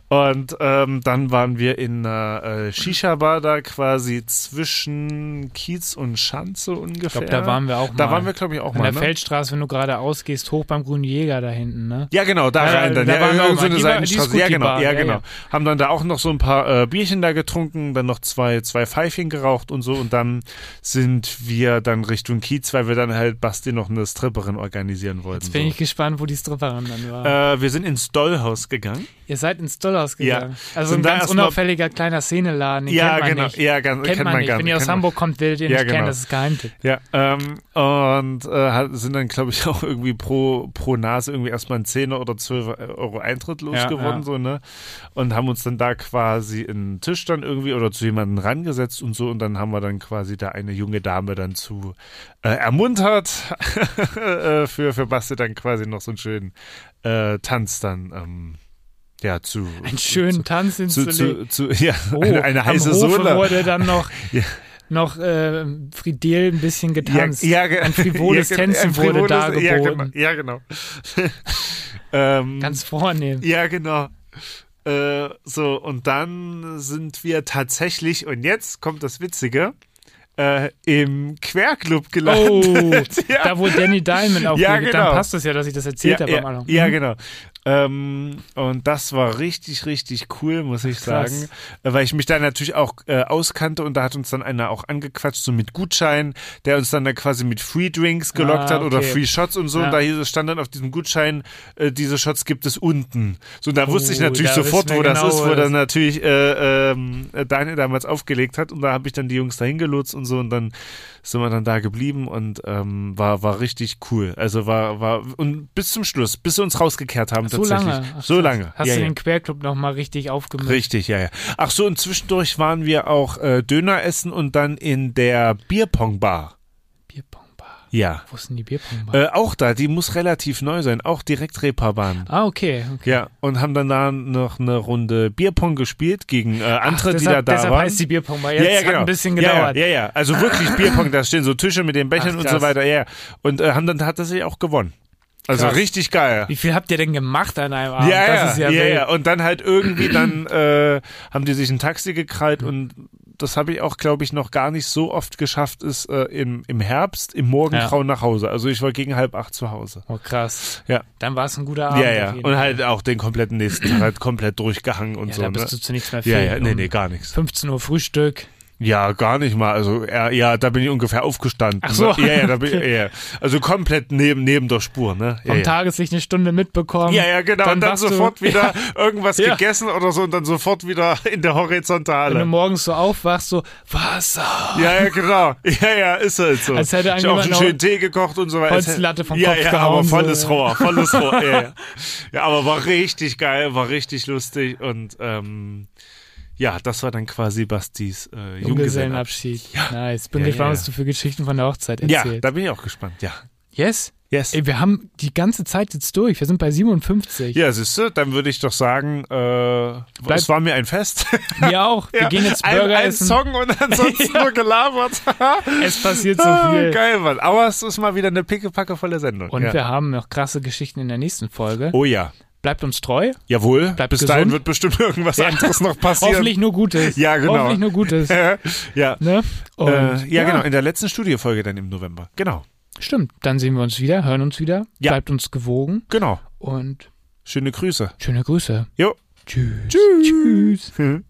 Und ähm, dann waren wir in einer äh, Shisha-Bar da quasi zwischen Kiez und Schanze ungefähr. Ich glaube, da waren wir auch Da mal. waren wir, glaube ich, auch An mal. der Ne? Feldstraße, wenn du gerade ausgehst, hoch beim Grünen Jäger da hinten, ne? Ja, genau, da Ja, rein dann. da ja, waren wir auch so eine Seitenstraße. Ja, genau, Bar. ja, Ja, genau. ja. Haben dann da auch noch so ein paar äh, Bierchen da getrunken, dann noch zwei, zwei Pfeifchen geraucht und so. Und dann sind wir dann Richtung Kiez, weil wir dann halt Basti noch eine Stripperin organisieren wollten. Jetzt bin so. ich gespannt, wo die Stripperin dann war. Äh, wir sind ins Dollhaus gegangen. Ihr seid ins Dollhaus gegangen. Also Sind ein ganz unauffälliger kleiner Szeneladen, den ja, kennt man genau. nicht. Ja, ganz, kennt, man nicht. gar Wenn ihr aus kennt man- Hamburg kommt, werdet ihr Ja, nicht kennen, genau. das ist Geheimtipp. Ja, ähm, und äh, sind dann, glaube ich, [laughs] auch irgendwie pro, pro Nase irgendwie erstmal ein Zehner oder 12 Euro Eintritt losgeworden, ja. so, ne? Und haben uns dann da quasi einen Tisch dann irgendwie oder zu jemandem rangesetzt und so und dann haben wir dann quasi da eine junge Dame dann zu äh, ermuntert, [laughs] äh, für, für Basti dann quasi noch so einen schönen äh, Tanz dann, ähm, ja, zu. Einen schönen Tanz zu, hinzulegen. zu, zu, ja, Oh, eine, eine heiße am Hofe Sohle. wurde dann noch, [laughs] Ja. noch äh, Fridel ein bisschen getanzt. Ja, ja, Ein frivoles [laughs] ja, Tänzen wurde frivoles- dargeboten. Ja, genau. Genau. [laughs] ähm, Ganz vornehm. ja, genau. Äh, so, und dann sind wir tatsächlich, und jetzt kommt das Witzige, äh, im Querclub gelandet. Oh, ja. da wo Danny Diamond auflegt, Ja, genau. dann passt es ja, dass ich das erzählt ja, habe ja, am Anfang. ja, Mhm. genau. Ähm, und das war richtig, richtig cool, muss ich Krass. sagen. Äh, Weil ich mich da natürlich auch äh, auskannte und da hat uns dann einer auch angequatscht, so mit Gutschein, der uns dann da quasi mit Free Drinks gelockt Ah, hat oder okay. Free Shots und so. Ja. Und da hieß es, stand dann auf diesem Gutschein, äh, diese Shots gibt es unten. So, und da wusste ich Oh, natürlich sofort, wo das genau, ist, wo das- dann natürlich äh, ähm, Daniel damals aufgelegt hat. Und da habe ich dann die Jungs dahin gelotst und so und dann sind wir dann da geblieben und ähm, war, war richtig cool. Also war, war, und bis zum Schluss, bis sie uns rausgekehrt haben So tatsächlich. lange. Ach, so lange. Hast ja, du ja. den Querclub nochmal richtig aufgemischt? Richtig, ja, ja. Ach so, und zwischendurch waren wir auch äh, Döner essen und dann in der Bierpong-Bar. Ja. Wo ist denn die Bierpongbar? Äh, auch da, die muss relativ neu sein, auch direkt Reeperbahn. ah, okay. okay. Ja, und haben dann da noch eine Runde Bierpong gespielt gegen äh, andere, Ach, die da deshalb, da deshalb waren. heißt die Bierpongbar. Jetzt ja, ja, hat genau. ein bisschen ja, gedauert. Ja, ja, ja. Also wirklich Bierpong, da stehen so Tische mit den Bechern Ach, und so weiter, ja. ja. Und äh, haben dann tatsächlich auch gewonnen. Also Krass. richtig geil. Wie viel habt ihr denn gemacht an einem Abend? Ja, das ja, ist ja, ja. Und dann halt irgendwie dann äh, haben die sich ein Taxi gekrallt und das habe ich auch, glaube ich, noch gar nicht so oft geschafft, ist äh, im, im Herbst, im Morgengrauen nach Hause. Also ich war gegen halb acht zu Hause. Oh, krass. Ja. Dann war es ein guter Abend. ja, ja. Und halt auch den kompletten nächsten Tag halt komplett durchgehangen und ja, so. da Ne? bist du zu nichts mehr Ja, fähig. ja, nee, Um nee, gar nichts. 15 Uhr Frühstück. Ja, gar nicht mal. Also ja, ja, da bin ich ungefähr aufgestanden. Ach so. Ja, ja, da bin [laughs] ich, ja. Also komplett neben, neben der Spur, ne? Ja, Vom ja. Tageslicht eine Stunde mitbekommen. Ja, ja, genau. und dann wachst du- sofort [laughs] wieder irgendwas Ja. gegessen oder so und dann sofort wieder [laughs] in der Wenn du Horizontale. morgens so aufwachst, so Wasser. Ja, ja, genau. Ja, ja, ist halt so. Als hätte ich auch einen schönen Tee gekocht und so weiter. Holzlatte vom ja, Kopf ja, gehauen, aber so, volles ja. Rohr, volles Rohr. ja, ja. ja, aber war richtig geil, war richtig lustig und ähm, ja, das war dann quasi Bastis äh, Junggesellenabschied. Junggesellenabschied. Nice. Bin Ja, gespannt, ja, was ja. du für Geschichten von der Hochzeit Ja, erzählst. da bin ich auch gespannt. Ja. yes? Yes. Ey, wir haben die ganze Zeit jetzt durch. Wir sind bei 57. Ja, siehst du, dann würde ich doch sagen, äh, es war mir ein Fest. [laughs] Mir auch. Wir Ja, gehen jetzt ein, Burger ein essen. Song und ansonsten [laughs] nur gelabert. Es passiert so Ah, viel. Geil, Mann. Aber es ist mal wieder eine pickepackevolle Sendung. Und ja. wir haben noch krasse Geschichten in der nächsten Folge. Oh ja. Bleibt uns treu. Jawohl. Bleibt Bis gesund. dahin wird bestimmt [laughs] irgendwas anderes noch [laughs] passieren. Hoffentlich nur Gutes. Ja, genau. Hoffentlich nur Gutes. [laughs] ja. Ne? Und, äh, ja, genau. In der letzten Studiofolge dann im November. Genau. Stimmt. Dann sehen wir uns wieder, hören uns wieder. Ja. Bleibt uns gewogen. Genau. Und Schöne Grüße. schöne Grüße. Jo. Tschüss. Tschüss. Hm.